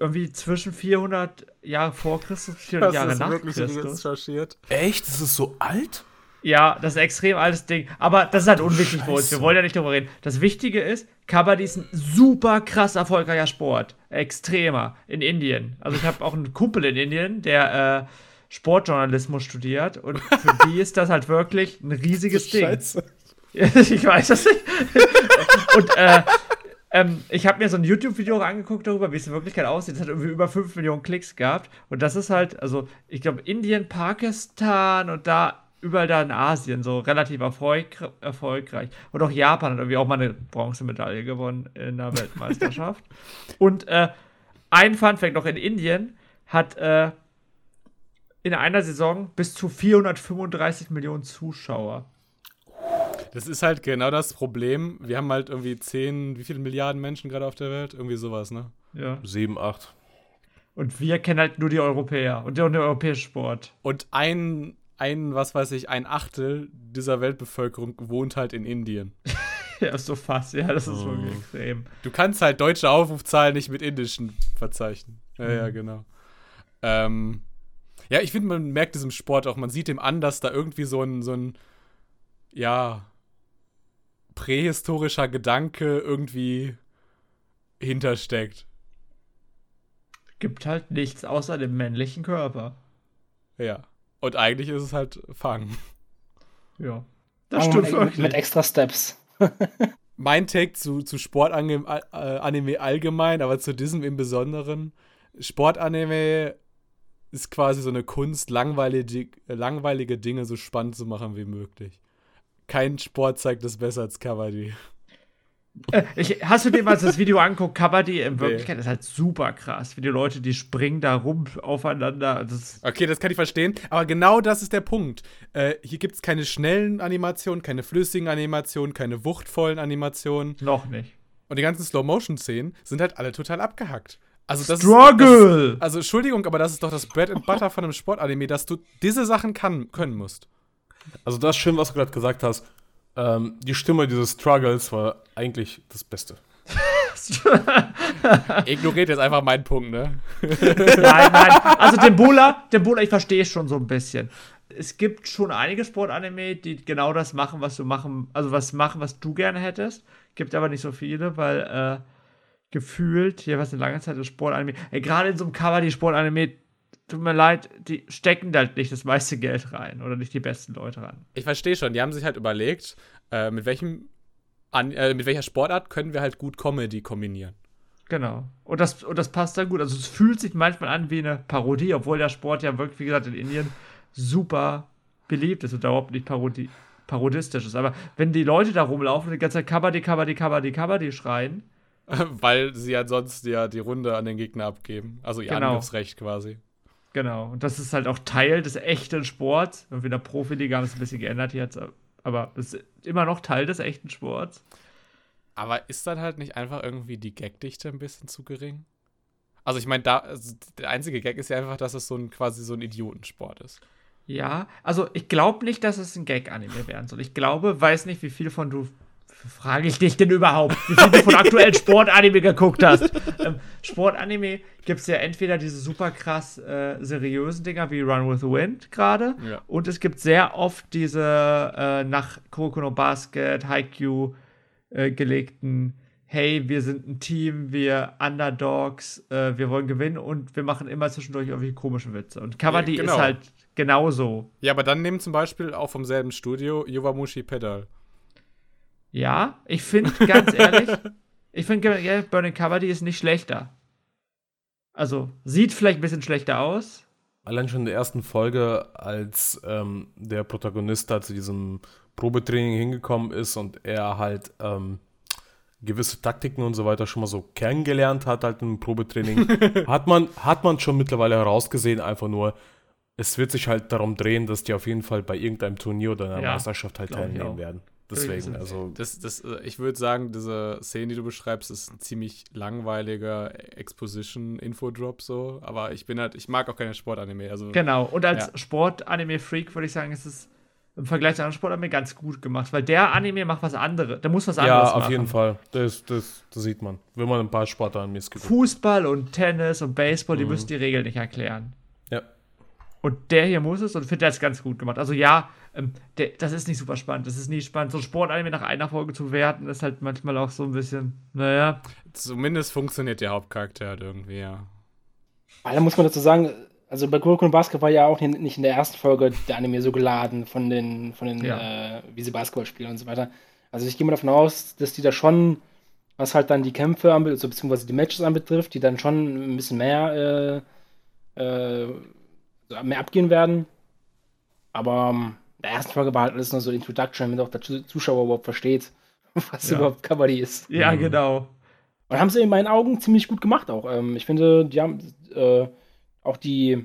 irgendwie zwischen 400 Jahre vor Christus, 400 Jahre nach Christus. recherchiert? Echt? Das ist so alt? Ja, das ist ein extrem altes Ding. Aber das ist halt unwichtig für uns. Wir wollen ja nicht darüber reden. Das Wichtige ist, Kabaddi ist ein super krass erfolgreicher Sport. Extremer. In Indien. Also ich habe auch einen Kumpel in Indien, der äh, Sportjournalismus studiert. Und für die ist das halt wirklich ein riesiges Ding. Scheiße. ich weiß das nicht. Und äh, ähm, ich habe mir so ein YouTube-Video auch angeguckt darüber, wie es in Wirklichkeit aussieht. Es hat irgendwie über 5 Millionen Klicks gehabt. Und das ist halt, also ich glaube, Indien, Pakistan und da überall da in Asien so relativ erfolg erfolgreich. Und auch Japan hat irgendwie auch mal eine Bronzemedaille gewonnen in der Weltmeisterschaft. und äh, ein Funfact noch in Indien hat äh, in einer Saison bis zu 435 Millionen Zuschauer. Das ist halt genau das Problem. Wir haben halt irgendwie 10, wie viele Milliarden Menschen gerade auf der Welt? Irgendwie sowas, ne? Ja. 7, 8. Und wir kennen halt nur die Europäer und den europäischen Sport. Und ein, ein, was weiß ich, ein Achtel dieser Weltbevölkerung wohnt halt in Indien. Ja, so fast. Ja, das ist Oh. wirklich extrem. Du kannst halt deutsche Aufrufzahlen nicht mit indischen verzeichnen. Ja, ja, genau. Ähm, ja, ich finde, man merkt diesem Sport auch, man sieht dem an, dass da irgendwie so ein, so ein, ja, prähistorischer Gedanke irgendwie hintersteckt. Gibt halt nichts außer dem männlichen Körper. Ja. Und eigentlich ist es halt Fangen. Ja. Das stimmt mit, wirklich. mit extra Steps. Mein Take zu, zu Sportanime äh, Anime allgemein, aber zu diesem im Besonderen. Sportanime ist quasi so eine Kunst, langweilige, langweilige Dinge so spannend zu machen wie möglich. Kein Sport zeigt das besser als Kabaddi. Äh, ich, hast du dir mal das Video angeguckt? Kabaddi in Wirklichkeit ist halt super krass. Wie die Leute, die springen da rum aufeinander. Das ist, Okay, das kann ich verstehen, aber genau das ist der Punkt. Äh, hier gibt es keine schnellen Animationen, keine flüssigen Animationen, keine wuchtvollen Animationen. noch nicht. Und die ganzen Slow-Motion-Szenen sind halt alle total abgehackt. Also das Struggle! Ist, das, also Entschuldigung, aber das ist doch das Bread and Butter von einem Sportanime, dass du diese Sachen kann, können musst. Also das ist schön, was du gerade gesagt hast. Ähm, die Stimme dieses Struggles war eigentlich das Beste. Ignoriert jetzt einfach meinen Punkt, ne? Nein, nein. Also den Bulla, den Bulla, ich verstehe es schon so ein bisschen. Es gibt schon einige Sportanime, die genau das machen, was du machen, also was machen, was du gerne hättest. Gibt aber nicht so viele, weil äh, gefühlt, hier was eine lange Zeit das Sportanime, ey, gerade in so einem Cover, die Sportanime, tut mir leid, die stecken da nicht das meiste Geld rein oder nicht die besten Leute ran. Ich verstehe schon, die haben sich halt überlegt, äh, mit welchem an, äh, mit welcher Sportart können wir halt gut Comedy kombinieren. Genau. Und das, und das passt da gut. Also es fühlt sich manchmal an wie eine Parodie, obwohl der Sport ja wirklich, wie gesagt, in Indien super beliebt ist und überhaupt nicht Parodie, parodistisch ist. Aber wenn die Leute da rumlaufen und die ganze Zeit Kabaddi, Kabaddi, Kabaddi, Kabaddi schreien, Weil sie ja sonst ja die Runde an den Gegner abgeben. Also ihr Genau. Angriffsrecht quasi. Genau. Und das ist halt auch Teil des echten Sports. Irgendwie in der Profiliga haben es ein bisschen geändert jetzt, aber es ist immer noch Teil des echten Sports. Aber ist dann halt nicht einfach irgendwie die Gagdichte ein bisschen zu gering? Also ich meine, da also der einzige Gag ist ja einfach, dass es so ein quasi so ein Idiotensport ist. Ja, also ich glaube nicht, dass es ein Gag-Anime werden soll. Ich glaube, weiß nicht, wie viel von du. Frage ich dich denn überhaupt, wie viel du von aktuellen Sportanime geguckt hast? Ähm, Sportanime gibt es ja entweder diese super krass äh, seriösen Dinger wie Run with the Wind gerade, Ja. und es gibt sehr oft diese äh, nach Kuroko no Basket, Haikyuu äh, gelegten hey, wir sind ein Team, wir Underdogs, äh, wir wollen gewinnen und wir machen immer zwischendurch irgendwie komische Witze. Und Kabaddi Ja, genau. ist halt genauso. Ja, aber dann nehmen zum Beispiel auch vom selben Studio Yowamushi Pedal. Ja, ich finde ganz ehrlich, ich finde ja, Burning Kabaddi ist nicht schlechter. Also, sieht vielleicht ein bisschen schlechter aus. Allein schon in der ersten Folge, als ähm, der Protagonist da zu diesem Probetraining hingekommen ist und er halt ähm, gewisse Taktiken und so weiter schon mal so kennengelernt hat, halt im Probetraining, hat, man, hat man schon mittlerweile herausgesehen, einfach nur, es wird sich halt darum drehen, dass die auf jeden Fall bei irgendeinem Turnier oder einer Ja, Meisterschaft halt teilnehmen auch. werden. Deswegen, also Das, das, äh, ich würde sagen, diese Szene, die du beschreibst, ist ein ziemlich langweiliger Exposition-Infodrop so. Aber ich bin halt, ich mag auch keine Sportanime. Also Genau. Und als Ja. Sport-Anime-Freak würde ich sagen, ist es im Vergleich zu anderen Sportanime ganz gut gemacht, weil der Anime macht was anderes. Der muss was anderes ja, machen. auf jeden Fall. Das, das, das sieht man. Wenn man ein paar Sportarten gibt. Fußball und Tennis und Baseball, die Mhm. müssen die Regeln nicht erklären. Und der hier muss es und ich finde, der ist ganz gut gemacht. Also ja, ähm, der, das ist nicht super spannend. Das ist nie spannend. So ein Sportanime nach einer Folge zu werten, ist halt manchmal auch so ein bisschen, naja. zumindest funktioniert der Hauptcharakter halt irgendwie, ja. Weil da muss man dazu sagen, also bei Kuroko Basket war ja auch nicht in der ersten Folge der Anime so geladen von den, von den Ja. äh, wie sie Basketball spielen und so weiter. Also ich gehe mal davon aus, dass die da schon, was halt dann die Kämpfe anbetrifft, also beziehungsweise die Matches anbetrifft, die dann schon ein bisschen mehr, äh, äh, mehr abgehen werden. Aber ähm, in der ersten Folge war halt alles nur so Introduction, damit auch der Zu- Zuschauer überhaupt versteht, was Ja. überhaupt Kabaddi ist. Ja, Mhm. genau. Und haben sie in meinen Augen ziemlich gut gemacht auch. Ähm, ich finde, die haben äh, auch die,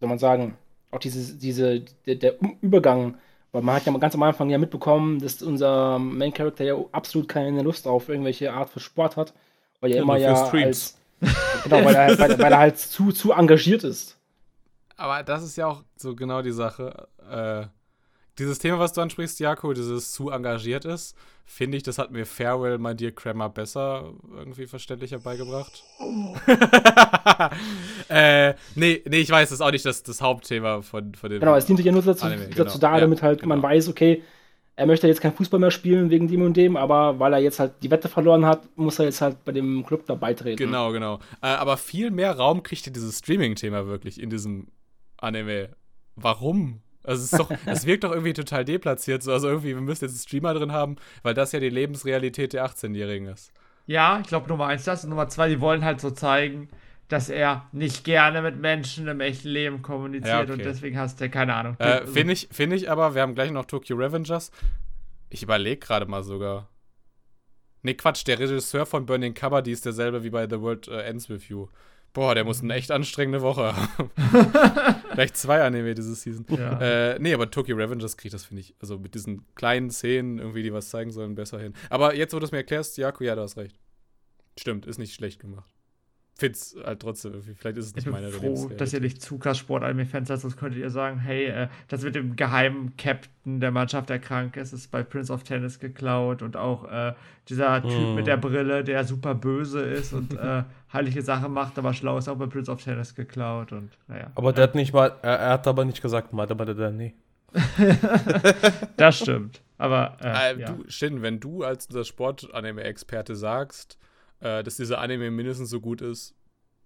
soll man sagen, auch diese, diese, der, der Übergang, weil man hat ja mal ganz am Anfang ja mitbekommen, dass unser Main Character ja absolut keine Lust auf irgendwelche Art für Sport hat, weil er Ja, immer ja als, genau, weil er, weil, weil er halt zu, zu engagiert ist. Aber das ist ja auch so genau die Sache. Äh, dieses Thema, was du ansprichst, Jako, dieses zu engagiert ist, finde ich, das hat mir Farewell, My Dear Kramer, besser irgendwie verständlicher beigebracht. äh, nee, nee, ich weiß, das ist auch nicht das, das Hauptthema von, von dem. Genau, es dient sich ja nur dazu, Anime, dazu genau. da, Ja, damit halt genau. man weiß, okay, er möchte jetzt kein Fußball mehr spielen wegen dem und dem, aber weil er jetzt halt die Wette verloren hat, muss er jetzt halt bei dem Club da beitreten. Genau, genau. Äh, aber viel mehr Raum kriegt ja dieses Streaming-Thema wirklich in diesem Anime. Warum? Also es, ist doch, es wirkt doch irgendwie total deplatziert. So. Also irgendwie, wir müssen jetzt einen Streamer drin haben, weil das ja die Lebensrealität der 18-Jährigen ist. Ja, ich glaube Nummer eins das und Nummer zwei, die wollen halt so zeigen, dass er nicht gerne mit Menschen im echten Leben kommuniziert Ja, okay. und deswegen hast du, keine Ahnung. Äh, Finde ich, find ich aber, wir haben gleich noch Tokyo Revengers. Ich überlege gerade mal sogar. Nee, Quatsch, der Regisseur von Burning Kabaddi ist derselbe wie bei The World äh, Ends With You. Boah, der muss eine echt anstrengende Woche haben. Vielleicht zwei Anime diese Season. Ja. Äh, nee, aber Tokyo Revengers kriegt das, finde ich, also mit diesen kleinen Szenen irgendwie, die was zeigen sollen, besser hin. Aber jetzt, wo du es mir erklärst, Jaku, ja, du hast recht. Stimmt, ist nicht schlecht gemacht. Find's halt trotzdem irgendwie, vielleicht ist es Ich nicht bin meine froh, dass ihr nicht zu krass Sport-Anime-Fans seid, sonst könntet ihr sagen, hey, äh, das mit dem geheimen Captain der Mannschaft, der krank ist, ist bei Prince of Tennis geklaut und auch äh, dieser Typ Hm. mit der Brille, der super böse ist und äh, heilige Sachen macht, aber schlau ist, auch bei Prince of Tennis geklaut und naja. Aber der hat nicht mal, er, er hat aber nicht gesagt, Mada, Mada, da, nee. Das stimmt. Aber äh, Äh, ja. du, Shin, wenn du als unser Sport-Anime-Experte sagst, äh, dass dieser Anime mindestens so gut ist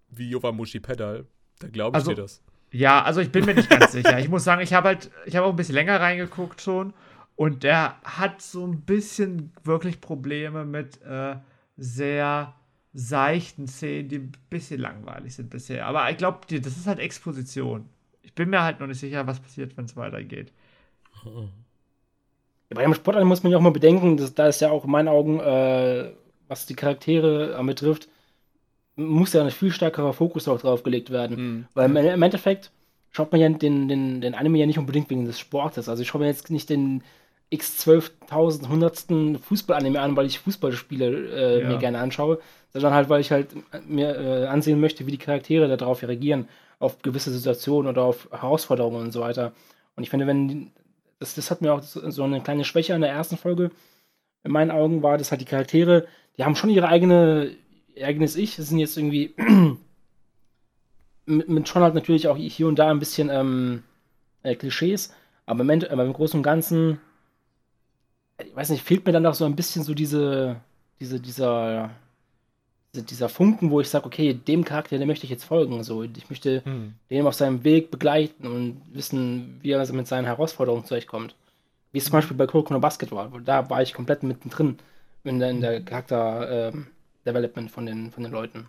wie Yowamushi Pedal, dann glaube ich Also- dir das. Ja, also ich bin mir nicht ganz sicher. Ich muss sagen, ich habe halt, ich habe auch ein bisschen länger reingeguckt schon und der hat so ein bisschen wirklich Probleme mit äh, sehr seichten Szenen, die ein bisschen langweilig sind bisher. Aber ich glaube, das ist halt Exposition. Ich bin mir halt noch nicht sicher, was passiert, wenn es weitergeht. Bei dem Sportanime muss man ja auch mal bedenken, dass, da ist ja auch in meinen Augen, äh, was die Charaktere betrifft, muss ja ein viel stärkerer Fokus auch drauf gelegt werden. Hm. Weil im, Endeffekt schaut man ja den, den, den Anime ja nicht unbedingt wegen des Sportes. Also ich schaue mir jetzt nicht den x12.000 hundertsten Fußball-Anime an, weil ich Fußballspiele äh, Ja. mir gerne anschaue, sondern halt, weil ich halt mir äh, ansehen möchte, wie die Charaktere darauf reagieren, auf gewisse Situationen oder auf Herausforderungen und so weiter. Und ich finde, wenn das, das hat mir auch so so eine kleine Schwäche in der ersten Folge in meinen Augen war, dass halt die Charaktere, die haben schon ihre eigene ihr eigenes Ich. Das sind jetzt irgendwie mit, mit schon halt natürlich auch hier und da ein bisschen ähm, äh, Klischees, aber im, Ende, aber im Großen und Ganzen, ich weiß nicht, fehlt mir dann auch so ein bisschen so diese, diese, dieser, dieser Funken, wo ich sage, okay, dem Charakter, dem möchte ich jetzt folgen. So, ich möchte hm. den auf seinem Weg begleiten und wissen, wie er mit seinen Herausforderungen zurechtkommt. Wie es zum Beispiel bei Kuroko no Basket war. Da war ich komplett mittendrin in der, in der Charakter-Development ähm, von, den, von den Leuten.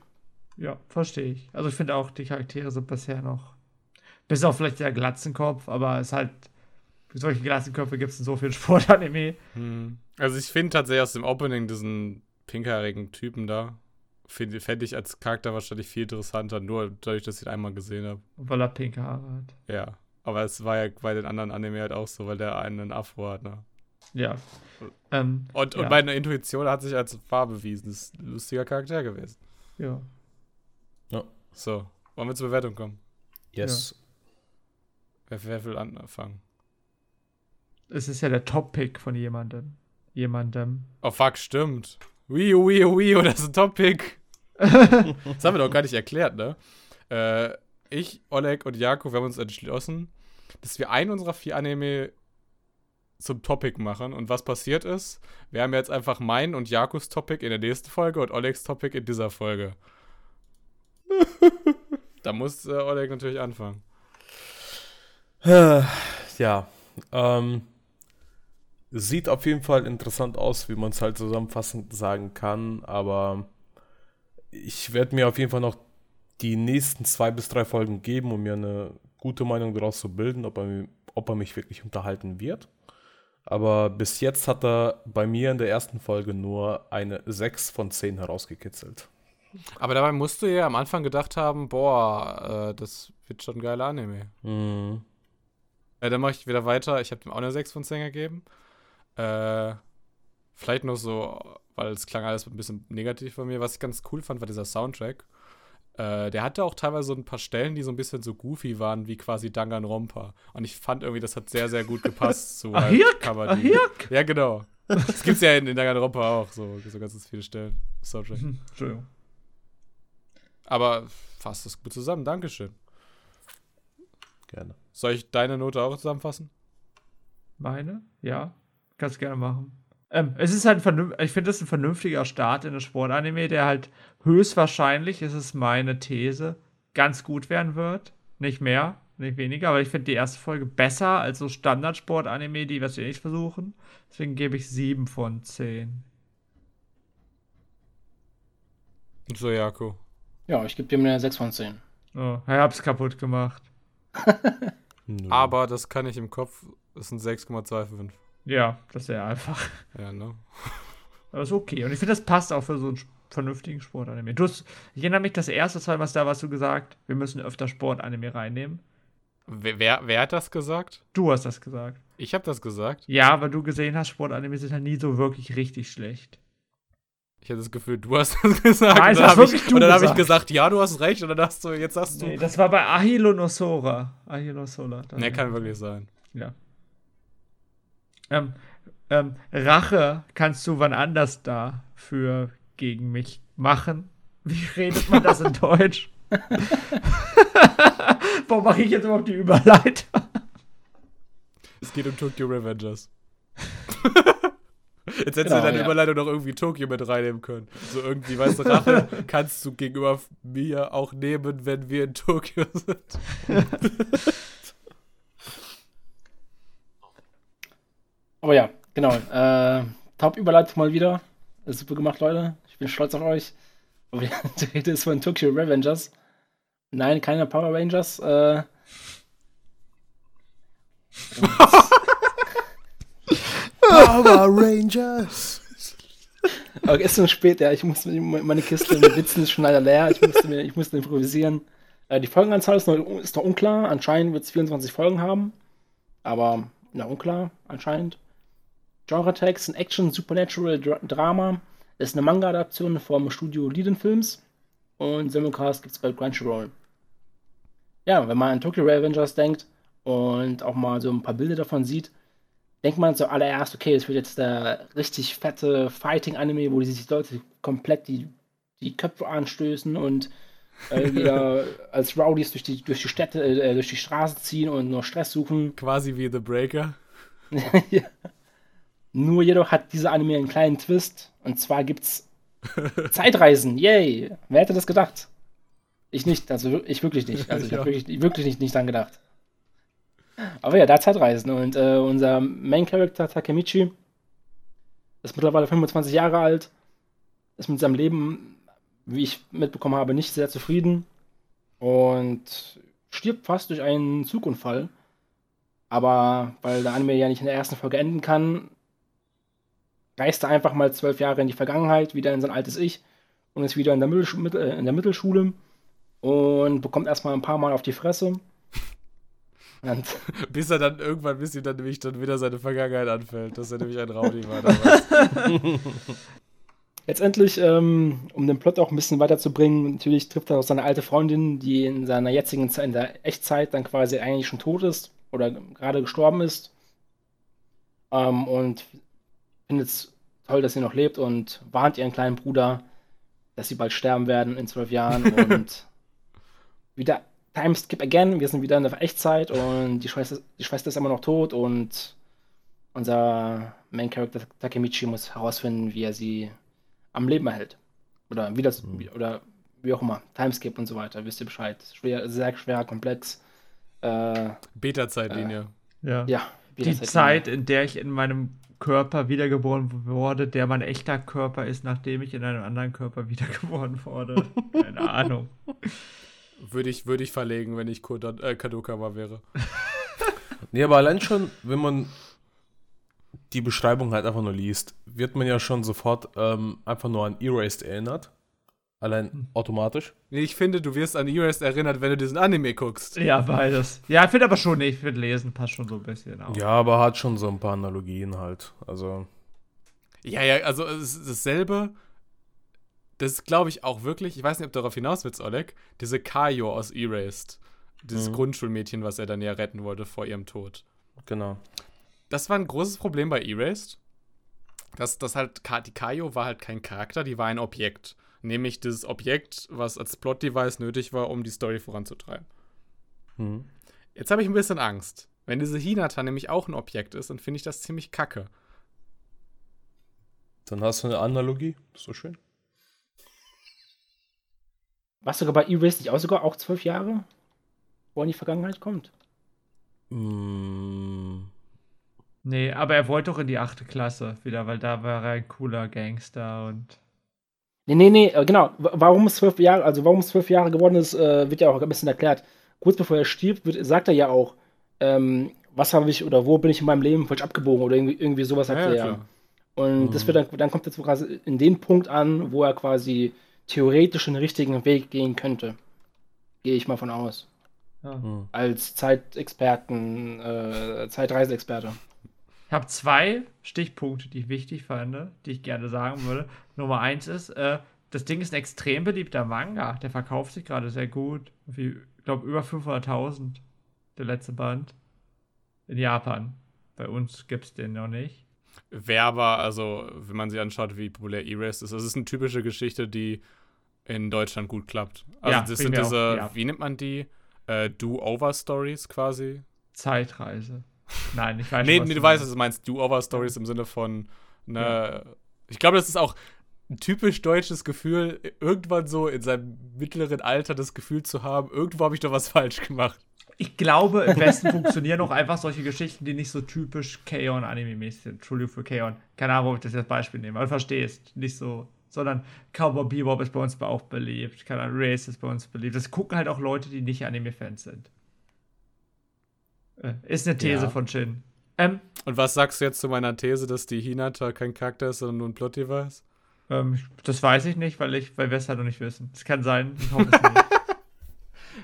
Ja, verstehe ich. Also ich finde auch, die Charaktere sind bisher noch. Bis auf vielleicht der Glatzenkopf, aber es ist halt. Solche Glatzenköpfe gibt es in so vielen Sportanime. Hm. Also ich finde tatsächlich aus dem Opening diesen pinkhaarigen Typen da, fände ich als Charakter wahrscheinlich viel interessanter, nur dadurch, dass ich ihn einmal gesehen habe. Weil er pinke Haare hat. Ja. Aber es war ja bei den anderen Anime halt auch so, weil der einen Afro hat, ne? Ja. Ähm, und, und ja. meine Intuition hat sich als wahr bewiesen. Das ist ein lustiger Charakter gewesen. Ja. Ja. So, wollen wir zur Bewertung kommen? Yes. Ja. Wer, wer will anfangen? Es ist ja der Top-Pick von jemandem. Jemandem. Oh fuck, stimmt. Wii U, Wii U, Wii U, das ist ein Top-Pick. das haben wir doch gar nicht erklärt, ne? Äh, ich, Oleg und Jakob, wir haben uns entschlossen, dass wir einen unserer vier Anime zum Topic machen. Und was passiert ist, wir haben jetzt einfach meinen und Jakobs Topic in der nächsten Folge und Olegs Topic in dieser Folge. da muss äh, Oleg natürlich anfangen. Ja, ähm, sieht auf jeden Fall interessant aus, wie man es halt zusammenfassend sagen kann, aber ich werde mir auf jeden Fall noch die nächsten zwei bis drei Folgen geben, um mir eine gute Meinung daraus zu bilden, ob er, ob er mich wirklich unterhalten wird. Aber bis jetzt hat er bei mir in der ersten Folge nur eine 6 von 10 herausgekitzelt. Aber dabei musst du ja am Anfang gedacht haben, boah, äh, das wird schon ein geiler Anime. Mhm. Äh, dann mache ich wieder weiter. Ich habe ihm auch eine 6 von 10 gegeben. Äh, vielleicht noch so, weil es klang alles ein bisschen negativ bei mir. Was ich ganz cool fand, war dieser Soundtrack. Äh, der hatte auch teilweise so ein paar Stellen, die so ein bisschen so goofy waren, wie quasi Danganronpa. Und ich fand irgendwie, das hat sehr, sehr gut gepasst zu halt Kabaddi. Ja, genau. Das gibt's ja in, in Danganronpa auch, so, so ganz viele Stellen. Soundtrack. Mhm, Entschuldigung. Aber fasst das gut zusammen. Dankeschön. Gerne. Soll ich deine Note auch zusammenfassen? Meine? Ja. Kannst gerne machen. Ähm, es ist halt ein ich finde das ein vernünftiger Start in das Sportanime, der halt höchstwahrscheinlich, ist es meine These, ganz gut werden wird. Nicht mehr, nicht weniger, aber ich finde die erste Folge besser als so Standard-Sport-Anime, die was wir nicht versuchen. Deswegen gebe ich 7 von 10. So, Jako. Ja, ich gebe dem eine 6 von 10. Oh, ich hab's kaputt gemacht. aber das kann ich im Kopf, das sind 6,25. Ja, das ist ja einfach. Ja, ne? Aber ist okay. Und ich finde, das passt auch für so einen vernünftigen Sportanime. Du hast, ich erinnere mich, das erste Mal, was da warst du gesagt, wir müssen öfter Sportanime reinnehmen. Wer, wer, hat das gesagt? Du hast das gesagt. Ich habe das gesagt? Ja, weil du gesehen hast, Sportanime sind halt nie so wirklich richtig schlecht. Ich hatte das Gefühl, du hast das gesagt. Nein, und dann habe ich, ich, gesagt, ja, du hast recht. Und dann hast du, jetzt sagst du. Nee, das war bei Ahilo Nosora. Ahilo Sola. Ne, kann wirklich sein. Ja. Ähm, ähm, Rache kannst du wann anders da für gegen mich machen. Wie redet man das in Deutsch? Warum mache ich jetzt überhaupt die Überleitung? Es geht um Tokyo Revengers. Jetzt hättest genau, du deine ja. Überleitung noch irgendwie Tokyo mit reinnehmen können. So irgendwie, weißt du, Rache kannst du gegenüber mir auch nehmen, wenn wir in Tokio sind. Aber ja, genau. Äh, Top-Überleitung mal wieder. Super gemacht, Leute. Ich bin stolz auf euch. Aber die Rede ist von Tokyo Revengers. Nein, keine Power Rangers. Äh, Power Rangers. Okay, ist schon spät, ja. Ich muss meine Kiste mit Witzen ist schon leider leer. Ich musste, mir, ich musste improvisieren. Äh, die Folgenanzahl ist noch, ist noch unklar. Anscheinend wird es 24 Folgen haben. Aber, na, unklar, anscheinend. Genre-Tags sind Action, Supernatural, Dra Drama. Ist eine Manga-Adaption vom Studio Liden Films. Und Simulcast gibt es bei Crunchyroll. Ja, wenn man an Tokyo Revengers denkt und auch mal so ein paar Bilder davon sieht, denkt man zuallererst, okay, das wird jetzt der richtig fette Fighting-Anime, wo die sich Leute komplett die, die Köpfe anstößen und äh, wieder als Rowdies durch die, durch die Städte, äh, durch die Straßen ziehen und nur Stress suchen. Quasi wie The Breaker. ja. Nur jedoch hat dieser Anime einen kleinen Twist. Und zwar gibt's Zeitreisen. Yay! Wer hätte das gedacht? Ich nicht, also ich wirklich nicht. Also ich Ja. habe wirklich, wirklich nicht, nicht dran gedacht. Aber ja, da Zeitreisen. Und äh, unser Main Character Takemichi ist mittlerweile 25 Jahre alt, ist mit seinem Leben, wie ich mitbekommen habe, nicht sehr zufrieden und stirbt fast durch einen Zugunfall. Aber weil der Anime ja nicht in der ersten Folge enden kann, reist er einfach mal zwölf Jahre in die Vergangenheit, wieder in sein altes Ich und ist wieder in der, Mittelschu Mittel- äh, in der Mittelschule und bekommt erstmal ein paar Mal auf die Fresse. Bis er dann irgendwann, bis ihm dann nämlich dann wieder seine Vergangenheit anfällt, dass er nämlich ein Rowdy war damals. letztendlich, ähm, um den Plot auch ein bisschen weiterzubringen, natürlich trifft er auf seine alte Freundin, die in seiner jetzigen Zeit, in der Echtzeit dann quasi eigentlich schon tot ist oder gerade gestorben ist. Ähm, und findet es toll, dass sie noch lebt und warnt ihren kleinen Bruder, dass sie bald sterben werden in zwölf Jahren und wieder Time Skip again, wir sind wieder in der Echtzeit und die Schwester, die Schwester ist immer noch tot und unser Main Character Takemichi muss herausfinden, wie er sie am Leben erhält. Oder wie das, wie- oder wie auch immer. Timeskip und so weiter, wisst ihr Bescheid. Schwer, sehr schwer, komplex. Äh, Beta-Zeitlinie. Ja. ja. wie Die Zeit, in der ich in meinem Körper wiedergeboren wurde, der mein echter Körper ist, nachdem ich in einem anderen Körper wiedergeboren wurde. Keine Ahnung. Würde ich, würde ich verlegen, wenn ich Koda, äh, Kadokawa wäre. Nee, aber allein schon, wenn man die Beschreibung halt einfach nur liest, wird man ja schon sofort ähm, einfach nur an Erased erinnert. Allein automatisch. Nee, ich finde, du wirst an Erased erinnert, wenn du diesen Anime guckst. Ja, beides. Ja, ich finde aber schon nicht. Ich finde Lesen passt schon so ein bisschen auch. Ja, aber hat schon so ein paar Analogien halt. Also, Ja, ja, also es ist dasselbe. Das ist, glaube ich, auch wirklich, ich weiß nicht, ob du darauf hinaus willst, Oleg, diese Kayo aus Erased. Dieses Mhm. Grundschulmädchen, was er dann ja retten wollte vor ihrem Tod. genau. Das war ein großes Problem bei Erased. Dass das halt, die Kayo war halt kein Charakter, die war ein Objekt. Nämlich dieses Objekt, was als Plot-Device nötig war, um die Story voranzutreiben. Mhm. Jetzt habe ich ein bisschen Angst. Wenn diese Hinata nämlich auch ein Objekt ist, dann finde ich das ziemlich kacke. Dann hast du eine Analogie. Das ist so schön. War sogar bei Erased nicht auch sogar auch zwölf Jahre, wo er in die Vergangenheit kommt? Mm, Nee, aber er wollte doch in die achte Klasse wieder, weil da war er ein cooler Gangster und. Nee, nee, nee, äh, genau. Warum es zwölf Jahre, also warum es zwölf Jahre geworden ist, äh, wird ja auch ein bisschen erklärt. Kurz bevor er stirbt, wird, sagt er ja auch, ähm, was habe ich oder wo bin ich in meinem Leben falsch abgebogen oder irgendwie, irgendwie sowas sagt er ja. Und das wird dann, dann kommt jetzt quasi in den Punkt an, wo er quasi theoretisch den richtigen Weg gehen könnte. Gehe ich mal von aus. Ja. mm. Als Zeitexperten, äh, Zeitreiseexperte. Ich habe zwei Stichpunkte, die ich wichtig fand, die ich gerne sagen würde. Nummer eins ist, äh, das Ding ist ein extrem beliebter Manga. Der verkauft sich gerade sehr gut. Wie, ich glaube, über 500.000. Der letzte Band. In Japan. Bei uns gibt es den noch nicht. Wer aber, also, wenn man sich anschaut, wie populär Erased ist, das ist eine typische Geschichte, die in Deutschland gut klappt. Also, Ja, das sind mir auch- diese, ja. wie nennt man die? Äh, Do-Over-Stories quasi. Zeitreise. Nein, ich weiß Nee, was nee, du meinst. weißt, was du meinst. Do-Over-Stories im Sinne von, ne, ich glaube, das ist auch ein typisch deutsches Gefühl, irgendwann so in seinem mittleren Alter das Gefühl zu haben, irgendwo habe ich doch was falsch gemacht. Ich glaube, im Westen funktionieren auch einfach solche Geschichten, die nicht so typisch K-On-Anime-mäßig sind. Entschuldigung für K-On. Keine Ahnung, ob ich das jetzt Beispiel nehme, aber du verstehst. Nicht so. Sondern Cowboy Bebop ist bei uns auch beliebt. Keine Ahnung, Race ist bei uns beliebt. Das gucken halt auch Leute, die nicht Anime-Fans sind. Äh, Ist eine These Ja. von Shin. Ähm, Und was sagst du jetzt zu meiner These, dass die Hinata kein Charakter ist, sondern nur ein Plot-Device? ähm, das weiß ich nicht, weil ich, weil wir es halt noch nicht wissen. Es kann sein, ich hoffe es nicht.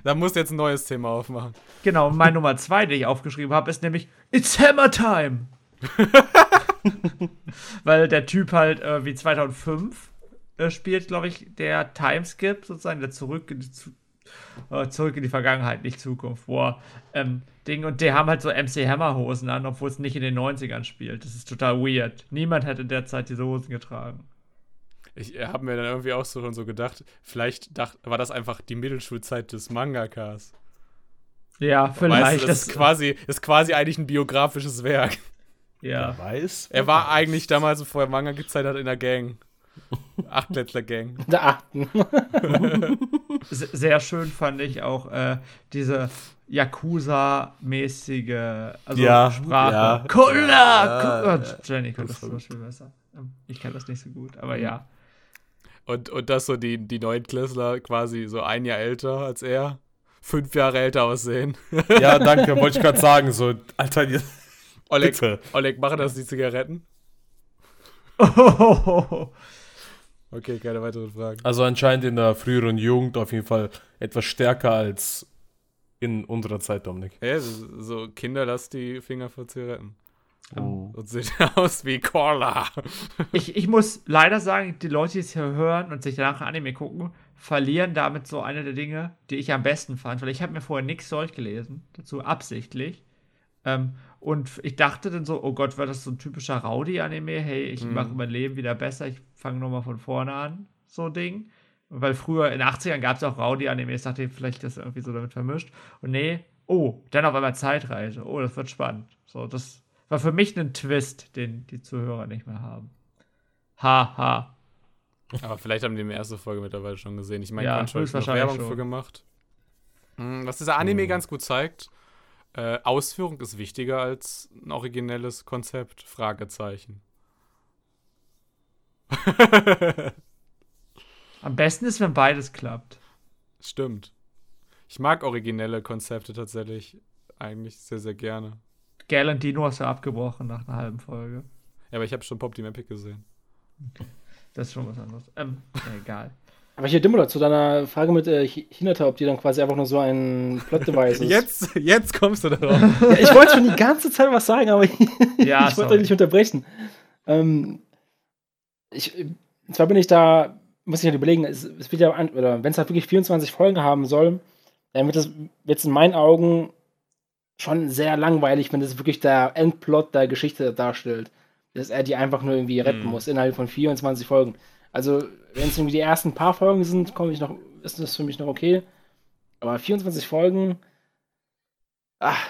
Da musst du jetzt ein neues Thema aufmachen. Genau, und meine Nummer zwei, die ich aufgeschrieben habe, ist nämlich It's Hammer Time. Weil der Typ halt äh, wie 2005 äh, spielt, glaube ich, der Timeskip sozusagen, der zurück in die, Zu äh, zurück in die Vergangenheit, nicht Zukunft, wo er, ähm, Ding, und die haben halt so MC Hammer Hosen an, obwohl es nicht in den 90ern spielt. Das ist total weird. Niemand hat in der Zeit diese Hosen getragen. Ich äh, habe mir dann irgendwie auch so schon so gedacht, vielleicht dacht, war das einfach die Mittelschulzeit des Mangakas. Ja, Weißt vielleicht. du, das ist quasi, ist quasi eigentlich ein biografisches Werk. Ja. Wer weiß. Er war eigentlich damals, bevor er Manga gezeichnet hat, in der Gang. Achtklässler-Gang. Der achten. Se- Sehr schön fand ich auch äh, diese Yakuza-mäßige also Ja, Sprache. ja. Cola! Ja, ja. Jenny kann Das zum Beispiel besser. Ich kann das nicht so gut, aber ja. Und, und dass so die, die Neunklässler quasi so ein Jahr älter als er, fünf Jahre älter aussehen. Ja, danke, wollte ich gerade sagen. So, Alter, ihr- Oleg, bitte. Oleg, machen das die Zigaretten? Okay, keine weiteren Fragen. Also anscheinend in der früheren Jugend auf jeden Fall etwas stärker als in unserer Zeit, Dominik. Ja, so, so Kinder, lasst die Finger von Zigaretten. Oh. Und sieht aus wie Cola. Ich, ich muss leider sagen, die Leute, die es hier hören und sich danach Anime gucken, verlieren damit so eine der Dinge, die ich am besten fand, weil ich habe mir vorher nichts durchgelesen, dazu absichtlich. Ähm, und ich dachte dann so, oh Gott, wird das so ein typischer Rowdy-Anime? Hey, ich Mhm. mache mein Leben wieder besser, ich fange nochmal von vorne an, so Ding. Weil früher in den 80ern gab es auch Rowdy-Animes, dachte ich, vielleicht das irgendwie so damit vermischt. Und nee, oh, dann auf einmal Zeitreise. Oh, das wird spannend. So, das war für mich ein Twist, den die Zuhörer nicht mehr haben. Ha, ha. Aber vielleicht haben die die erste Folge mittlerweile schon gesehen. Ich meine, Ja, hat noch höchstwahrscheinlich Werbung schon. für gemacht. Hm, Was dieser Anime Mhm. ganz gut zeigt, äh, Ausführung ist wichtiger als ein originelles Konzept. Fragezeichen. Am besten ist, wenn beides klappt. Stimmt. Ich mag originelle Konzepte tatsächlich eigentlich sehr, sehr gerne. Galen Dino hast du abgebrochen nach einer halben Folge. Ja, aber ich habe schon Pop Team Epic gesehen. Das ist schon was anderes. Ähm, egal. Aber hier, Dimmler, zu deiner Frage mit äh, Hi- Hinata, ob die dann quasi einfach nur so ein Plot-Device ist. Jetzt, jetzt kommst du darauf. Ja, ich wollte schon die ganze Zeit was sagen, aber ich, Ja, ich wollte euch nicht unterbrechen. Ähm, ich, und zwar bin ich da, muss ich halt überlegen, es, es wird ja, oder wenn es halt wirklich 24 Folgen haben soll, dann wird es wird's in meinen Augen schon sehr langweilig, wenn das wirklich der Endplot der Geschichte darstellt. Dass er die einfach nur irgendwie retten Mhm. muss innerhalb von 24 Folgen. Also, wenn es irgendwie die ersten paar Folgen sind, komme ich noch, ist das für mich noch okay. Aber 24 Folgen, ach,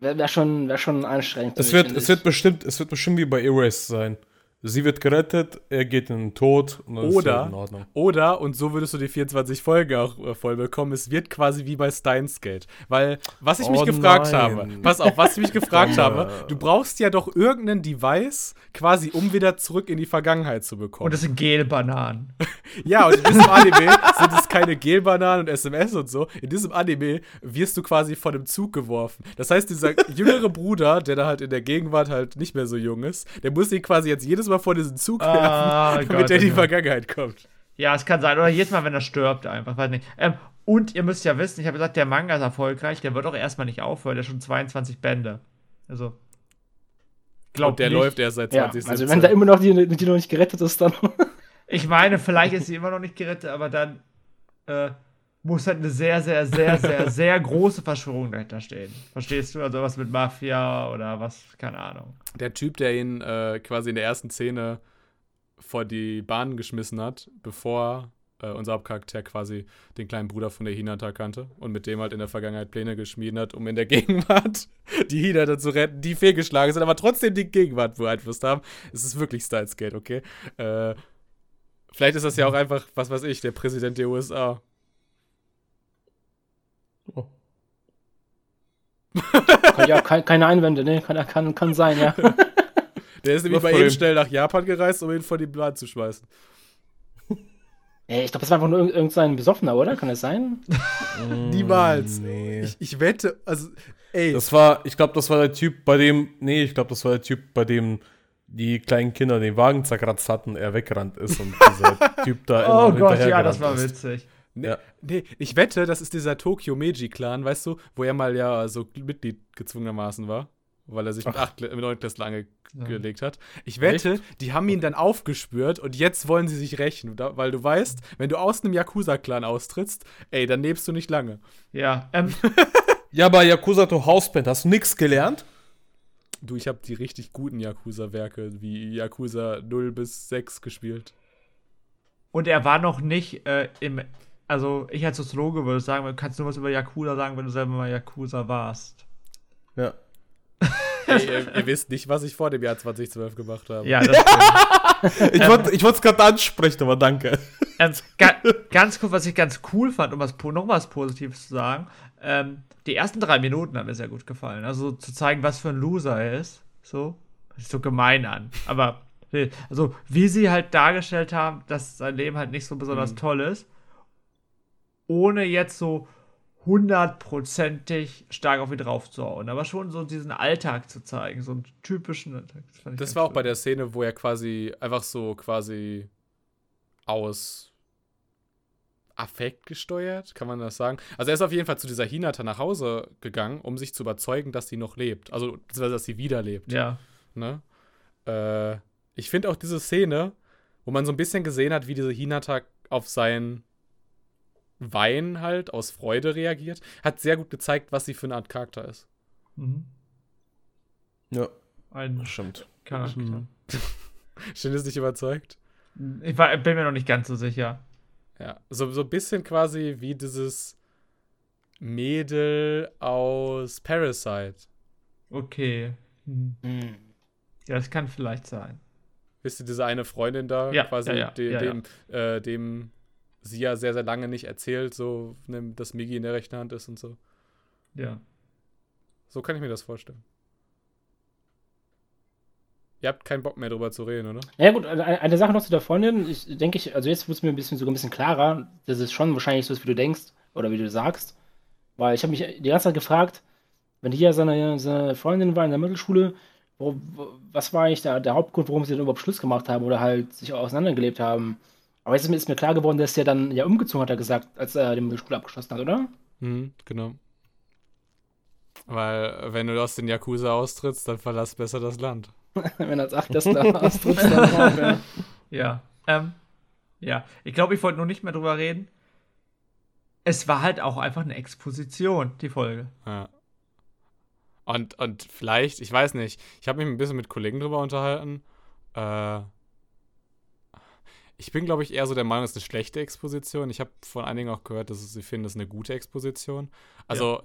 wäre wär schon, wär schon anstrengend. Es wird, es wird bestimmt, es wird bestimmt wie bei Erased sein. Sie wird gerettet, er geht in den Tod und dann ist Oder- alles in Ordnung. Oder, und so würdest du die 24 Folgen auch äh, voll bekommen, es wird quasi wie bei Steins Gate. Weil, was ich mich Oh gefragt nein. habe, pass auf, was ich mich gefragt habe, du brauchst ja doch irgendein Device, quasi, um wieder zurück in die Vergangenheit zu bekommen. Und das sind Gelbananen. Ja, und in diesem Anime sind es keine Gelbananen und SMS und so. In diesem Anime wirst du quasi von einem Zug geworfen. Das heißt, dieser jüngere Bruder, der da halt in der Gegenwart halt nicht mehr so jung ist, der muss ihn quasi jetzt jedes Mal vor diesen Zug werfen, Ah, damit Gott, er in die oh. Vergangenheit kommt. Ja, es kann sein. Oder jedes Mal, wenn er stirbt, einfach. Weiß nicht. Ähm, und ihr müsst ja wissen, ich habe gesagt, der Manga ist erfolgreich. Der wird auch erstmal nicht aufhören. Der hat schon 22 Bände. Also. Und der nicht. läuft erst seit Ja, 2017. also wenn da immer noch die, die noch nicht gerettet ist, dann. Ich meine, vielleicht ist sie immer noch nicht gerettet, aber dann äh, muss halt eine sehr, sehr, sehr, sehr, sehr große Verschwörung dahinter stehen. Verstehst du? Also was mit Mafia oder was, keine Ahnung. der Typ, der ihn äh, quasi in der ersten Szene vor die Bahn geschmissen hat, bevor äh, unser Hauptcharakter quasi den kleinen Bruder von der Hinata kannte und mit dem halt in der Vergangenheit Pläne geschmiedet hat, um in der Gegenwart die Hinata zu retten, die fehlgeschlagen sind, aber trotzdem die Gegenwart beeinflusst haben. Es ist wirklich Styles Gate, okay? Äh, vielleicht ist das ja auch einfach, was weiß ich, der Präsident der USA. Ja, kein, keine Einwände, ne? Kann, kann, kann sein, ja. Der ist nämlich bei ihm schnell nach Japan gereist, um ihn vor die Bahn zu schmeißen. Ey, ich glaube, das war einfach nur irgend, irgend so ein Besoffener, oder? Kann das sein? Niemals. Nee. Ich, ich wette, also, ey. Das war, ich glaube, das war der Typ, bei dem, nee, ich glaube, das war der Typ, bei dem die kleinen Kinder den Wagen zerkratzt hatten, er weggerannt ist und dieser Typ da Oh immer Gott, ja, das war ist. Nee, Ja. nee, ich wette, das ist dieser Tokyo Meiji Clan, weißt du, wo er mal ja so Mitglied gezwungenermaßen war, weil er sich mit, Ach. acht, mit neun Klässlern angelegt hat. Ich wette, Echt? die haben ihn dann aufgespürt und jetzt wollen sie sich rächen, weil du weißt, wenn du aus einem Yakuza-Clan austrittst, ey, dann lebst du nicht lange. Ja, ähm, Ja, bei Yakuza to Houseband hast du nichts gelernt? Du, ich habe die richtig guten Yakuza-Werke wie Yakuza 0 bis 6 gespielt. und er war noch nicht äh, im. Also, ich als Soziologe würde sagen, du kannst nur was über Yakuza sagen, wenn du selber mal Yakuza warst. Ja. Ey, ihr, ihr, wisst nicht, was ich vor dem Jahr 2012 gemacht habe. Ja, das stimmt. ich wollte es gerade ansprechen, aber danke. Ähm, ga, ganz kurz, was ich ganz cool fand, um was, noch was Positives zu sagen. Ähm, die ersten drei Minuten haben mir sehr gut gefallen. Also zu zeigen, was für ein Loser er ist. So. Das ist so gemein an. Aber also wie sie halt dargestellt haben, dass sein Leben halt nicht so besonders mhm. toll ist, ohne jetzt so hundertprozentig stark auf ihn draufzuhauen, aber schon so diesen Alltag zu zeigen, so einen typischen Alltag. Das, das war auch bei der Szene, wo er quasi einfach so quasi aus Affekt gesteuert, kann man das sagen? Also er ist auf jeden Fall zu dieser Hinata nach Hause gegangen, um sich zu überzeugen, dass sie noch lebt. Also, dass sie wieder lebt. Ja. Ne? Äh, ich finde auch diese Szene, wo man so ein bisschen gesehen hat, wie diese Hinata auf sein Wein halt aus Freude reagiert, hat sehr gut gezeigt, was sie für eine Art Charakter ist. Mhm. Ja. Ein stimmt. Charakter. Mhm. Stimmt ist nicht überzeugt? Ich war, bin mir noch nicht ganz so sicher. Ja, so, so ein bisschen quasi wie dieses Mädel aus Parasite. Okay. Mhm. Mhm. Ja, das kann vielleicht sein. Wisst ihr, diese eine Freundin da, ja, quasi, ja, ja, de, dem, äh, dem sie ja sehr, sehr lange nicht erzählt, so, ne, dass Migi in der rechten Hand ist und so. Ja. So kann ich mir das vorstellen. Ihr habt keinen Bock mehr drüber zu reden, oder? Ja, gut, eine, Sache noch zu der Freundin. Ich denke, ich, also jetzt wird es mir ein bisschen, sogar ein bisschen klarer. Das ist schon wahrscheinlich so, wie du denkst oder wie du sagst. Weil ich habe mich die ganze Zeit gefragt, wenn hier seine, seine Freundin war in der Mittelschule, wo, wo, was war eigentlich der, der Hauptgrund, warum sie dann überhaupt Schluss gemacht haben oder halt sich auseinandergelebt haben? Aber jetzt ist mir klar geworden, dass er dann ja umgezogen hat, er gesagt, als er die Schule abgeschlossen hat, oder? Mhm, genau. Weil, wenn du aus den Yakuza austrittst, dann verlass besser das Land. wenn er als Achtester austritt, dann auch, ja. Ja, ähm, ja. Ich glaube, ich wollte nur nicht mehr drüber reden. Es war halt auch einfach eine Exposition, die Folge. Ja. Und, und vielleicht, ich weiß nicht, ich habe mich ein bisschen mit Kollegen drüber unterhalten. Äh, ich bin, glaube ich, eher so der Meinung, es ist eine schlechte Exposition. Ich habe von einigen auch gehört, dass sie finden, es ist eine gute Exposition. Also, ja.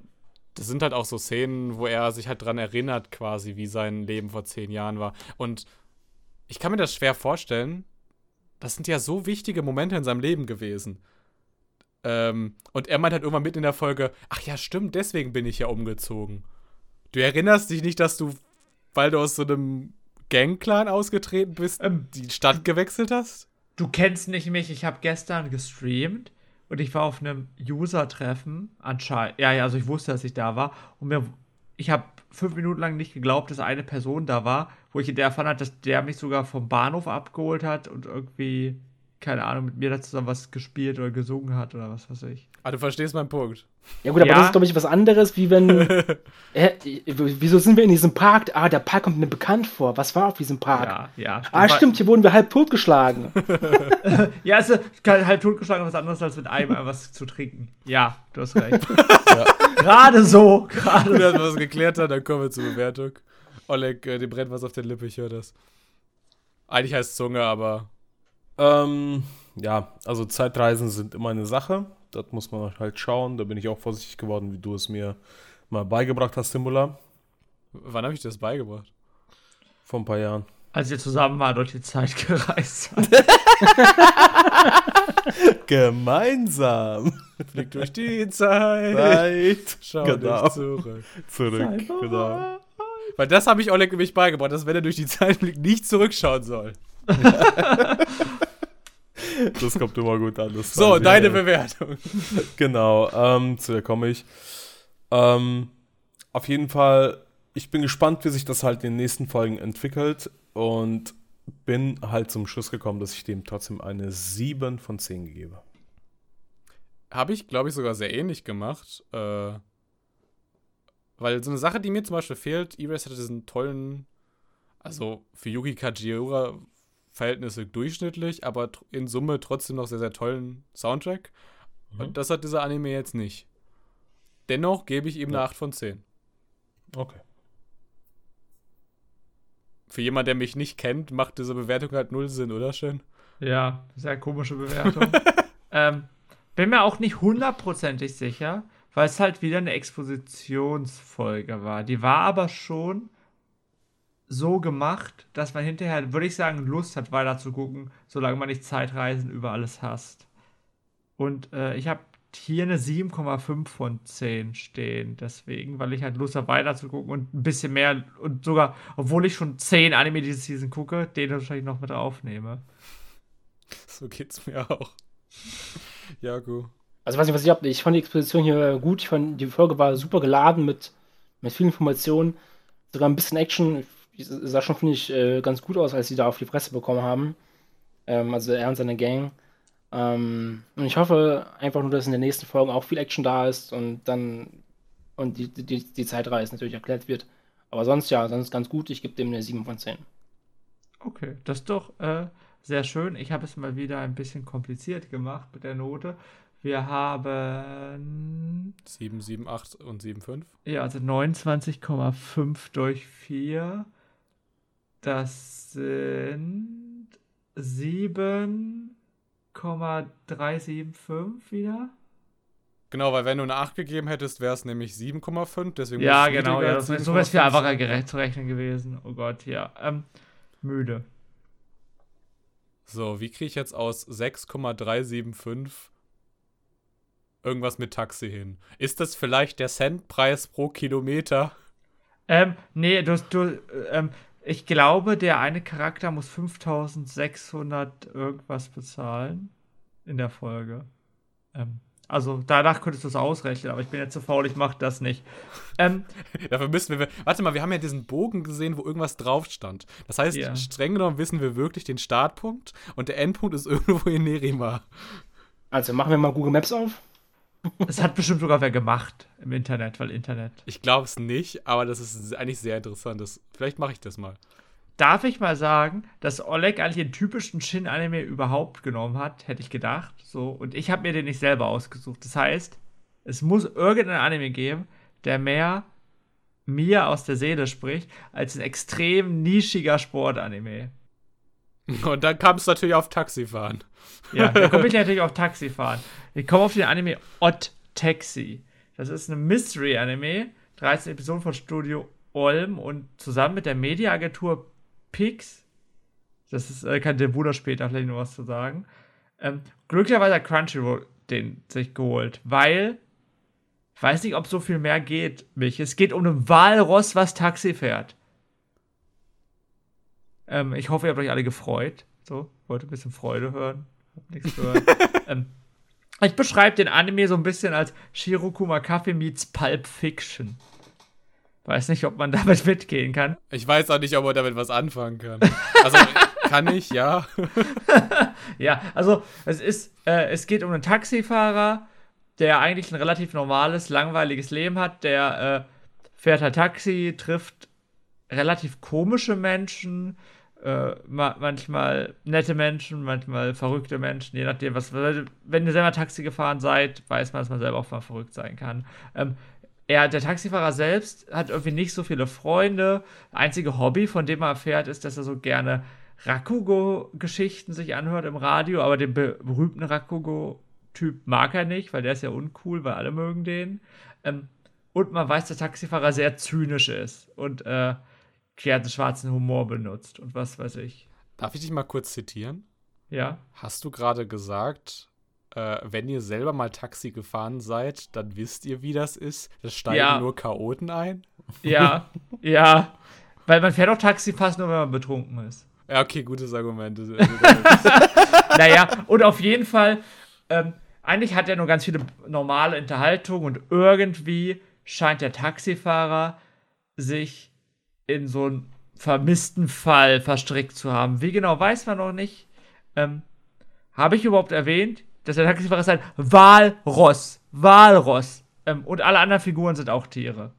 das sind halt auch so Szenen, wo er sich halt dran erinnert, quasi, wie sein Leben vor zehn Jahren war. Und ich kann mir das schwer vorstellen. Das sind ja so wichtige Momente in seinem Leben gewesen. Ähm, und er meint halt irgendwann mit in der Folge: Ach ja, stimmt, deswegen bin ich ja umgezogen. Du erinnerst dich nicht, dass du, weil du aus so einem Gangclan ausgetreten bist, ähm, die Stadt gewechselt hast? Du kennst nicht mich, ich habe gestern gestreamt und ich war auf einem User-Treffen anscheinend. Ja, ja, also ich wusste, dass ich da war und mir, ich habe fünf Minuten lang nicht geglaubt, dass eine Person da war, wo ich in der erfahren hat, dass der mich sogar vom Bahnhof abgeholt hat und irgendwie keine Ahnung, mit mir da zusammen was gespielt oder gesungen hat oder was weiß ich. Ah, du verstehst meinen Punkt. Ja gut, aber ja. das ist, glaube ich, was anderes, wie wenn. äh, wieso sind wir in diesem Park? Ah, der Park kommt mir bekannt vor. Was war auf diesem Park? Ja, ja. Ah, stimmt, hier wurden wir halb totgeschlagen. ja, also halb totgeschlagen ist was anderes, als mit einem was zu trinken. Ja, du hast recht. ja. Gerade so. Gerade Wenn wir was geklärt haben, dann kommen wir zur Bewertung. Oleg, äh, dem brennt was auf der Lippe, ich höre das. Eigentlich heißt Zunge, aber ähm, ja, also Zeitreisen sind immer eine Sache. Das muss man halt schauen. Da bin ich auch vorsichtig geworden, wie du es mir mal beigebracht hast, Simula. Wann habe ich das beigebracht? Vor ein paar Jahren. Als ihr zusammen mal durch die Zeit gereist habt. Gemeinsam. Fliegt durch die Zeit. Zeit. Schau genau. zurück. Zurück, genau. Weil das habe ich Oleg nämlich beigebracht, dass wenn er durch die Zeit fliegt, nicht zurückschauen soll. Das kommt immer gut an. so, deine Bewertung. Genau, ähm, zu der komme ich. Ähm, auf jeden Fall, ich bin gespannt, wie sich das halt in den nächsten Folgen entwickelt und bin halt zum Schluss gekommen, dass ich dem trotzdem eine 7 von 10 gebe. Habe ich, glaube ich, sogar sehr ähnlich gemacht. Äh, weil so eine Sache, die mir zum Beispiel fehlt, Erase hatte diesen tollen, also für Yuki Kajiura Verhältnisse durchschnittlich, aber in Summe trotzdem noch sehr, sehr tollen Soundtrack. Mhm. Und das hat dieser Anime jetzt nicht. Dennoch gebe ich ihm ja. eine 8 von 10. Okay. Für jemanden, der mich nicht kennt, macht diese Bewertung halt null Sinn, oder schön? Ja, sehr komische Bewertung. ähm, bin mir auch nicht hundertprozentig sicher, weil es halt wieder eine Expositionsfolge war. Die war aber schon so gemacht, dass man hinterher, würde ich sagen, Lust hat, weiter zu gucken, solange man nicht Zeitreisen über alles hasst. Und äh, ich habe hier eine 7,5 von 10 stehen, deswegen, weil ich halt Lust habe, weiter zu gucken und ein bisschen mehr und sogar, obwohl ich schon 10 Anime diese Season gucke, den wahrscheinlich noch mit aufnehme. So geht's mir auch. Ja, gut. Also, weiß nicht, was ich habe. Ich fand die Exposition hier gut. Ich fand, die Folge war super geladen mit, mit vielen Informationen. Sogar ein bisschen Action. Sah schon, finde ich, äh, ganz gut aus, als sie da auf die Fresse bekommen haben. Ähm, also er und seine Gang. Ähm, und ich hoffe einfach nur, dass in den nächsten Folgen auch viel Action da ist und dann und die, die, die Zeitreise natürlich erklärt wird. Aber sonst ja, sonst ganz gut. Ich gebe dem eine 7 von 10. Okay, das ist doch äh, sehr schön. Ich habe es mal wieder ein bisschen kompliziert gemacht mit der Note. Wir haben 7, 7, 8 und 7, 5. Ja, also 29,5 durch 4. Das sind 7,375 wieder. Genau, weil wenn du eine 8 gegeben hättest, wäre es nämlich 7,5. Deswegen ja, genau. Ja, das, so wäre es viel 7,5 einfacher gerecht zu rechnen gewesen. Oh Gott, ja. Ähm, müde. So, wie kriege ich jetzt aus 6,375 irgendwas mit Taxi hin? Ist das vielleicht der Centpreis pro Kilometer? Ähm, nee, du, du ähm, ich glaube, der eine Charakter muss 5600 irgendwas bezahlen in der Folge. Ähm, also danach könntest du es ausrechnen, aber ich bin jetzt zu faul, ich mache das nicht. Ähm, Dafür müssen wir. Warte mal, wir haben ja diesen Bogen gesehen, wo irgendwas drauf stand. Das heißt, Ja. streng genommen wissen wir wirklich den Startpunkt und der Endpunkt ist irgendwo in Nerima. Also machen wir mal Google Maps auf. es hat bestimmt sogar wer gemacht im Internet, weil Internet. Ich glaube es nicht, aber das ist eigentlich sehr interessant. Das, vielleicht mache ich das mal. Darf ich mal sagen, dass Oleg eigentlich den typischen Shin-Anime überhaupt genommen hat, hätte ich gedacht. So, und ich habe mir den nicht selber ausgesucht. Das heißt, es muss irgendeinen Anime geben, der mehr mir aus der Seele spricht, als ein extrem nischiger Sportanime. Und dann kam es natürlich auf Taxifahren. Ja, da komme ich natürlich auf Taxifahren. Ich komme auf den Anime Odd Taxi. Das ist ein Mystery-Anime, 13 Episoden von Studio Olm und zusammen mit der Mediaagentur Pix. Das ist, äh, kann der Bruder später vielleicht noch was zu sagen. Ähm, glücklicherweise hat Crunchyroll den sich geholt, weil ich weiß nicht, ob so viel mehr geht, mich. Es geht um ein Walross, was Taxi fährt. Ähm, ich hoffe, ihr habt euch alle gefreut. So, wollte ein bisschen Freude hören. Hab nichts gehört. ähm, ich beschreibe den Anime so ein bisschen als Shirokuma Kaffee meets Pulp Fiction. Weiß nicht, ob man damit mitgehen kann. Ich weiß auch nicht, ob man damit was anfangen kann. Also kann ich, ja. Ja, also es ist, äh, es geht um einen Taxifahrer, der eigentlich ein relativ normales, langweiliges Leben hat. Der äh, fährt halt Taxi, trifft relativ komische Menschen, äh, ma manchmal nette Menschen, manchmal verrückte Menschen, je nachdem, was. Wenn ihr selber Taxi gefahren seid, weiß man, dass man selber auch mal verrückt sein kann. Ähm, er, der Taxifahrer selbst hat irgendwie nicht so viele Freunde. Einzige Hobby, von dem er erfährt, ist, dass er so gerne Rakugo-Geschichten sich anhört im Radio, aber den be berühmten Rakugo-Typ mag er nicht, weil der ist ja uncool, weil alle mögen den. Ähm, und man weiß, der Taxifahrer sehr zynisch ist und äh, einen schwarzen Humor benutzt und was weiß ich. Darf ich dich mal kurz zitieren? Ja. Hast du gerade gesagt, äh, wenn ihr selber mal Taxi gefahren seid, dann wisst ihr, wie das ist? Das steigen Ja. nur Chaoten ein? Ja, ja. Weil man fährt auch Taxi fast nur, wenn man betrunken ist. Ja, okay, gutes Argument. Naja, und auf jeden Fall, ähm, eigentlich hat er nur ganz viele normale Unterhaltungen und irgendwie scheint der Taxifahrer sich in so einen vermissten Fall verstrickt zu haben. Wie genau weiß man noch nicht. Ähm, Habe ich überhaupt erwähnt, dass der Taxifahrer ist ein Walross. Walross. Ähm, und alle anderen Figuren sind auch Tiere.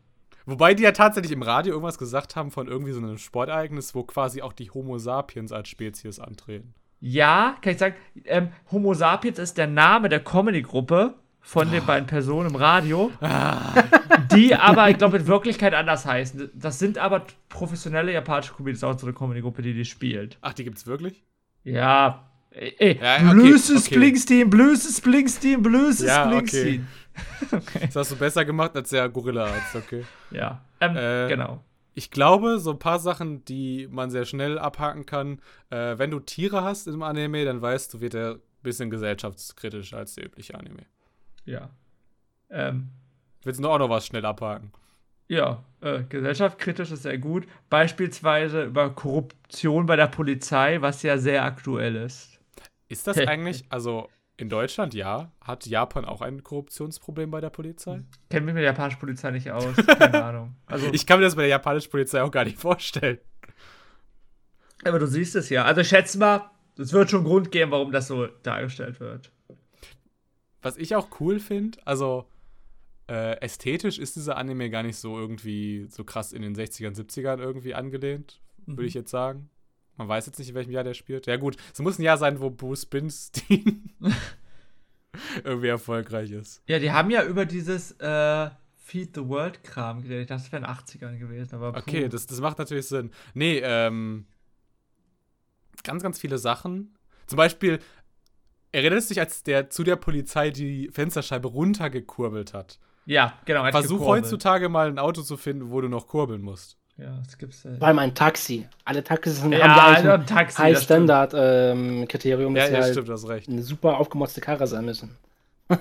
Wobei die ja tatsächlich im Radio irgendwas gesagt haben von irgendwie so einem Sportereignis, wo quasi auch die Homo sapiens als Spezies antreten. Ja, kann ich sagen, ähm, Homo sapiens ist der Name der Comedy-Gruppe von den beiden Personen im Radio, die aber, ich glaube, in Wirklichkeit anders heißen. Das sind aber professionelle japanische Comedians, auch so eine Comedy-Gruppe, die die spielt. Ach, die gibt's wirklich? Ja. Ey, ey Ja, okay, Blues okay. Springsteen, Blues Springsteen, Blues Ja, okay. Springsteen. Das hast du besser gemacht als der Gorilla-Arzt, okay. Ja, ähm, Äh, genau. ich glaube, so ein paar Sachen, die man sehr schnell abhaken kann. Äh, wenn du Tiere hast im Anime, dann weißt du, wird er ein bisschen gesellschaftskritischer als der übliche Anime. Ja. Ähm, Willst du auch noch was schnell abhaken? ja, äh, gesellschaftskritisch ist sehr gut. Beispielsweise über Korruption bei der Polizei, was ja sehr aktuell ist. Ist das eigentlich, also in Deutschland, ja, hat Japan auch ein Korruptionsproblem bei der Polizei? Kennt mich mit der japanischen Polizei nicht aus. Keine Ahnung. Also, Ich kann mir das bei der japanischen Polizei auch gar nicht vorstellen. aber du siehst es ja. Also ich schätze mal, es wird schon Grund geben, warum das so dargestellt wird. Was ich auch cool finde, also äh, ästhetisch ist dieser Anime gar nicht so irgendwie so krass in den 60ern, 70ern irgendwie angelehnt, würde ich jetzt sagen. Man weiß jetzt nicht, in welchem Jahr der spielt. Ja gut, es muss ein Jahr sein, wo Bruce Springsteen irgendwie erfolgreich ist. Ja, die haben ja über dieses äh, Feed the World Kram geredet. Das wäre in den 80ern gewesen, aber puh. Okay, das, das macht natürlich Sinn. Nee, ähm, ganz, ganz viele Sachen. Zum Beispiel, erinnerst du dich, als der zu der Polizei die Fensterscheibe runtergekurbelt hat? Ja, genau. hat Versuch gekurbelt. heutzutage mal ein Auto zu finden, wo du noch kurbeln musst. Ja, das gibt's ja. Vor allem ein Taxi. Alle Taxis haben Ja, ja eigentlich also ein Taxi, High das stimmt. Standard ähm, Kriterium, Ja, dass sie ja, halt stimmt, du hast recht. eine super aufgemotzte Karre sein müssen.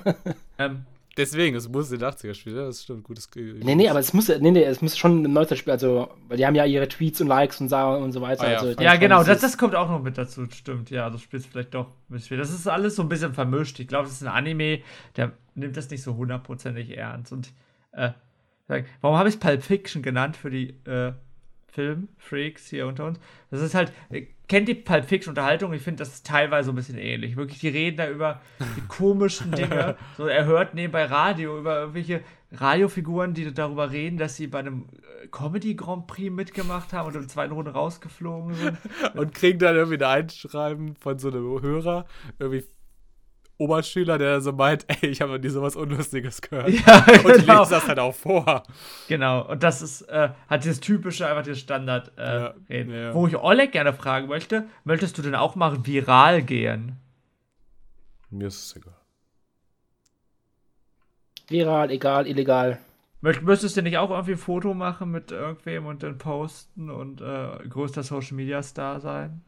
Ähm, Deswegen, es muss in den 80er spielen, das stimmt, gutes Nee, nee, aber es muss, nee, nee, es muss schon ein Neuzeit-Spiel, also, weil die haben ja ihre Tweets und Likes und, und so weiter. Ah, ja. also, ja, genau, das, es das kommt auch noch mit dazu, stimmt. Ja, also spielst vielleicht doch ein bisschen. Das ist alles so ein bisschen vermischt. Ich glaube, das ist ein Anime, der nimmt das nicht so hundertprozentig ernst. Und äh, warum habe ich Pulp Fiction genannt für die äh, Filmfreaks hier unter uns? Das ist halt, äh, kennt die Pulp Fiction Unterhaltung? Ich finde, das ist teilweise so ein bisschen ähnlich. Wirklich, die reden da über die komischen Dinge. So, er hört nebenbei Radio über irgendwelche Radiofiguren, die darüber reden, dass sie bei einem äh, Comedy Grand Prix mitgemacht haben und in der zweiten Runde rausgeflogen sind. Und kriegen dann irgendwie ein Einschreiben von so einem Hörer, irgendwie Oberschüler, der so meint, ey, ich habe noch nie sowas Unlustiges gehört. Ja, Und genau. lesen das halt auch vor. Genau, und das ist äh, hat dieses typische, einfach dieses Standard äh, Ja, reden. ja. Wo ich Oleg gerne fragen möchte, möchtest du denn auch mal viral gehen? Mir ist es egal. Viral, egal, illegal. Müsstest du nicht auch irgendwie ein Foto machen mit irgendwem und dann posten und äh, größter Social Media Star sein?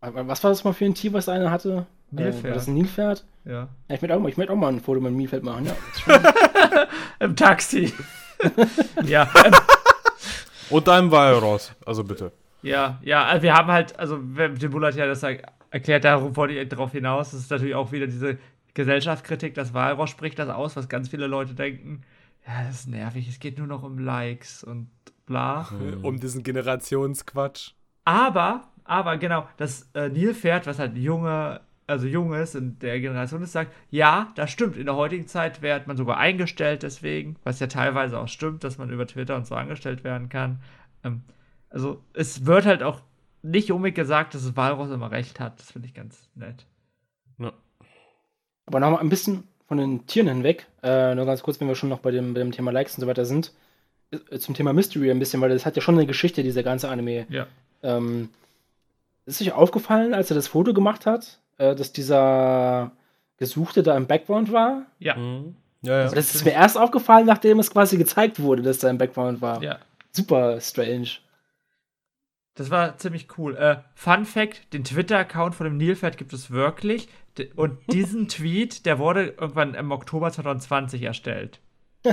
Was war das mal für ein Tier, was einer hatte? Nilpferd. Äh, war das ein Nilpferd? Ja. Ja, ich möchte auch, mal- ich möchte auch mal ein Foto mit einem Nilpferd machen. Ja, Im Taxi. ja, ähm, Und deinem Walross, also bitte. ja, ja, also wir haben halt, also der Bull hat ja das er- erklärt, darauf wollte ich darauf hinaus, das ist natürlich auch wieder diese Gesellschaftskritik, das Walross spricht das aus, was ganz viele Leute denken. Ja, das ist nervig, es geht nur noch um Likes und bla. Um diesen Generationsquatsch. Aber, aber genau, das äh, Nilpferd, was halt junge, also jung ist in der Generation ist, sagt, ja, das stimmt. In der heutigen Zeit wird man sogar eingestellt deswegen, was ja teilweise auch stimmt, dass man über Twitter und so angestellt werden kann. Ähm, also es wird halt auch nicht unbedingt gesagt, dass das Walross immer recht hat. Das finde ich ganz nett. Ja. Aber nochmal ein bisschen von den Tieren hinweg, äh, nur ganz kurz, wenn wir schon noch bei dem, bei dem Thema Likes und so weiter sind, äh, zum Thema Mystery ein bisschen, weil das hat ja schon eine Geschichte, dieser ganze Anime. Ja. Ähm, ist euch aufgefallen, als er das Foto gemacht hat, äh, dass dieser Gesuchte da im Background war? Ja. Mhm. Ja, ja. Aber das ist mir erst aufgefallen, nachdem es quasi gezeigt wurde, dass da im Background war. Ja. Super strange. Das war ziemlich cool. Äh, Fun Fact: Den Twitter-Account von dem Nilpferd gibt es wirklich. Und diesen Tweet, der wurde irgendwann im Oktober 2020 erstellt.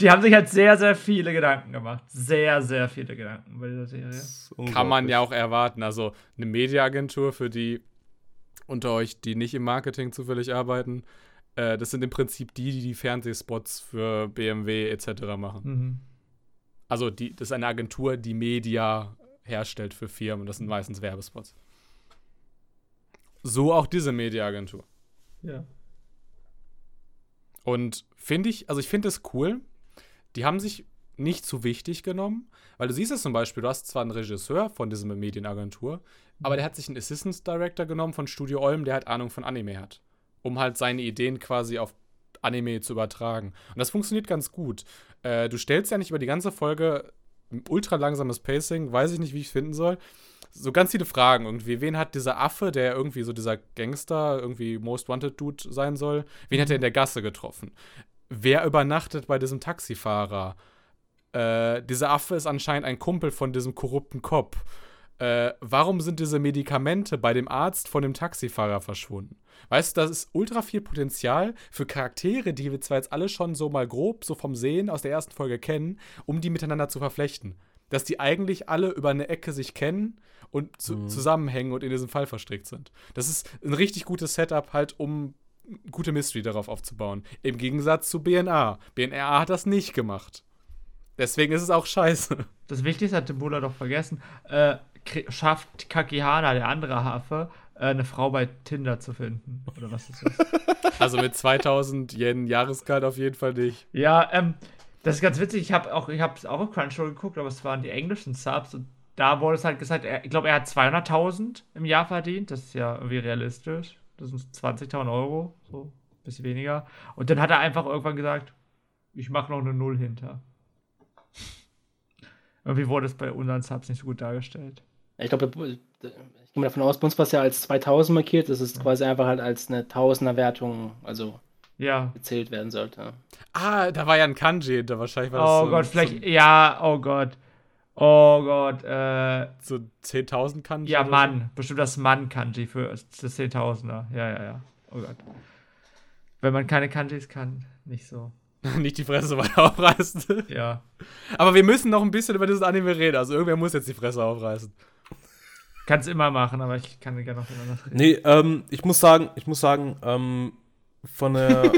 Die haben sich halt sehr, sehr viele Gedanken gemacht. Sehr, sehr viele Gedanken bei dieser Serie. Das ist Kann man ja auch erwarten. Also eine Mediaagentur für die unter euch, die nicht im Marketing zufällig arbeiten, äh, das sind im Prinzip die, die die Fernsehspots für BMW etc. machen. Mhm. Also die, das ist eine Agentur, die Media herstellt für Firmen. Das sind meistens Werbespots. So auch diese Mediaagentur. Ja. Und finde ich, also ich finde es cool. Die haben sich nicht zu wichtig genommen, weil du siehst es zum Beispiel, du hast zwar einen Regisseur von dieser Medienagentur, aber der hat sich einen Assistant Director genommen von Studio Olm, der halt Ahnung von Anime hat, um halt seine Ideen quasi auf Anime zu übertragen. Und das funktioniert ganz gut. Äh, du stellst ja nicht über die ganze Folge ultra langsames Pacing, weiß ich nicht, wie ich es finden soll. So ganz viele Fragen irgendwie. Wen hat dieser Affe, der irgendwie so dieser Gangster, irgendwie Most Wanted Dude sein soll, wen hat er in der Gasse getroffen? Wer übernachtet bei diesem Taxifahrer? Äh, dieser Affe ist anscheinend ein Kumpel von diesem korrupten Cop. Äh, warum sind diese Medikamente bei dem Arzt von dem Taxifahrer verschwunden? Weißt du, das ist ultra viel Potenzial für Charaktere, die wir zwar jetzt alle schon so mal grob so vom Sehen aus der ersten Folge kennen, um die miteinander zu verflechten. Dass die eigentlich alle über eine Ecke sich kennen und zu Mhm. zusammenhängen und in diesem Fall verstrickt sind. Das ist ein richtig gutes Setup, halt, um gute Mystery darauf aufzubauen. Im Gegensatz zu BNA. BNA hat das nicht gemacht. Deswegen ist es auch scheiße. Das Wichtigste hat Timbula doch vergessen. Äh, schafft Kakihana, der andere Hafe, äh, eine Frau bei Tinder zu finden. Oder was ist das? Also mit 2000 Yen Jahresgehalt auf jeden Fall nicht. ja, ähm, das ist ganz witzig. Ich habe auch, ich habe es auch auf Crunchyroll geguckt, aber es waren die englischen Subs und da wurde es halt gesagt, er, ich glaube, er hat 200.000 im Jahr verdient. Das ist ja irgendwie realistisch. Das sind 20.000 Euro, so ein bisschen weniger. Und dann hat er einfach irgendwann gesagt, ich mache noch eine Null hinter. Irgendwie wurde es bei unseren Subs nicht so gut dargestellt. Ich glaube, ich gehe mal davon aus, bei uns war es ja als 2000 markiert, dass es quasi einfach halt als eine Tausender-Wertung, also Ja. gezählt werden sollte. Ah, da war ja ein Kanji hinter. Wahrscheinlich war das Oh so, Gott, vielleicht, ja, oh Gott. Oh Gott, äh, so, so 10.000 Kanji. ja, Mann. Bestimmt das Mann-Kanji für das Zehntausender. Ja, ja, ja. Oh Gott. Wenn man keine Kanjis kann, nicht so. So. Nicht die Fresse weiter aufreißen. Ja. Aber wir müssen noch ein bisschen über dieses Anime reden. Also irgendwer muss jetzt die Fresse aufreißen. Kann's immer machen, aber ich kann gerne noch anders reden. Nee, ähm, ich muss sagen, ich muss sagen, ähm, von der.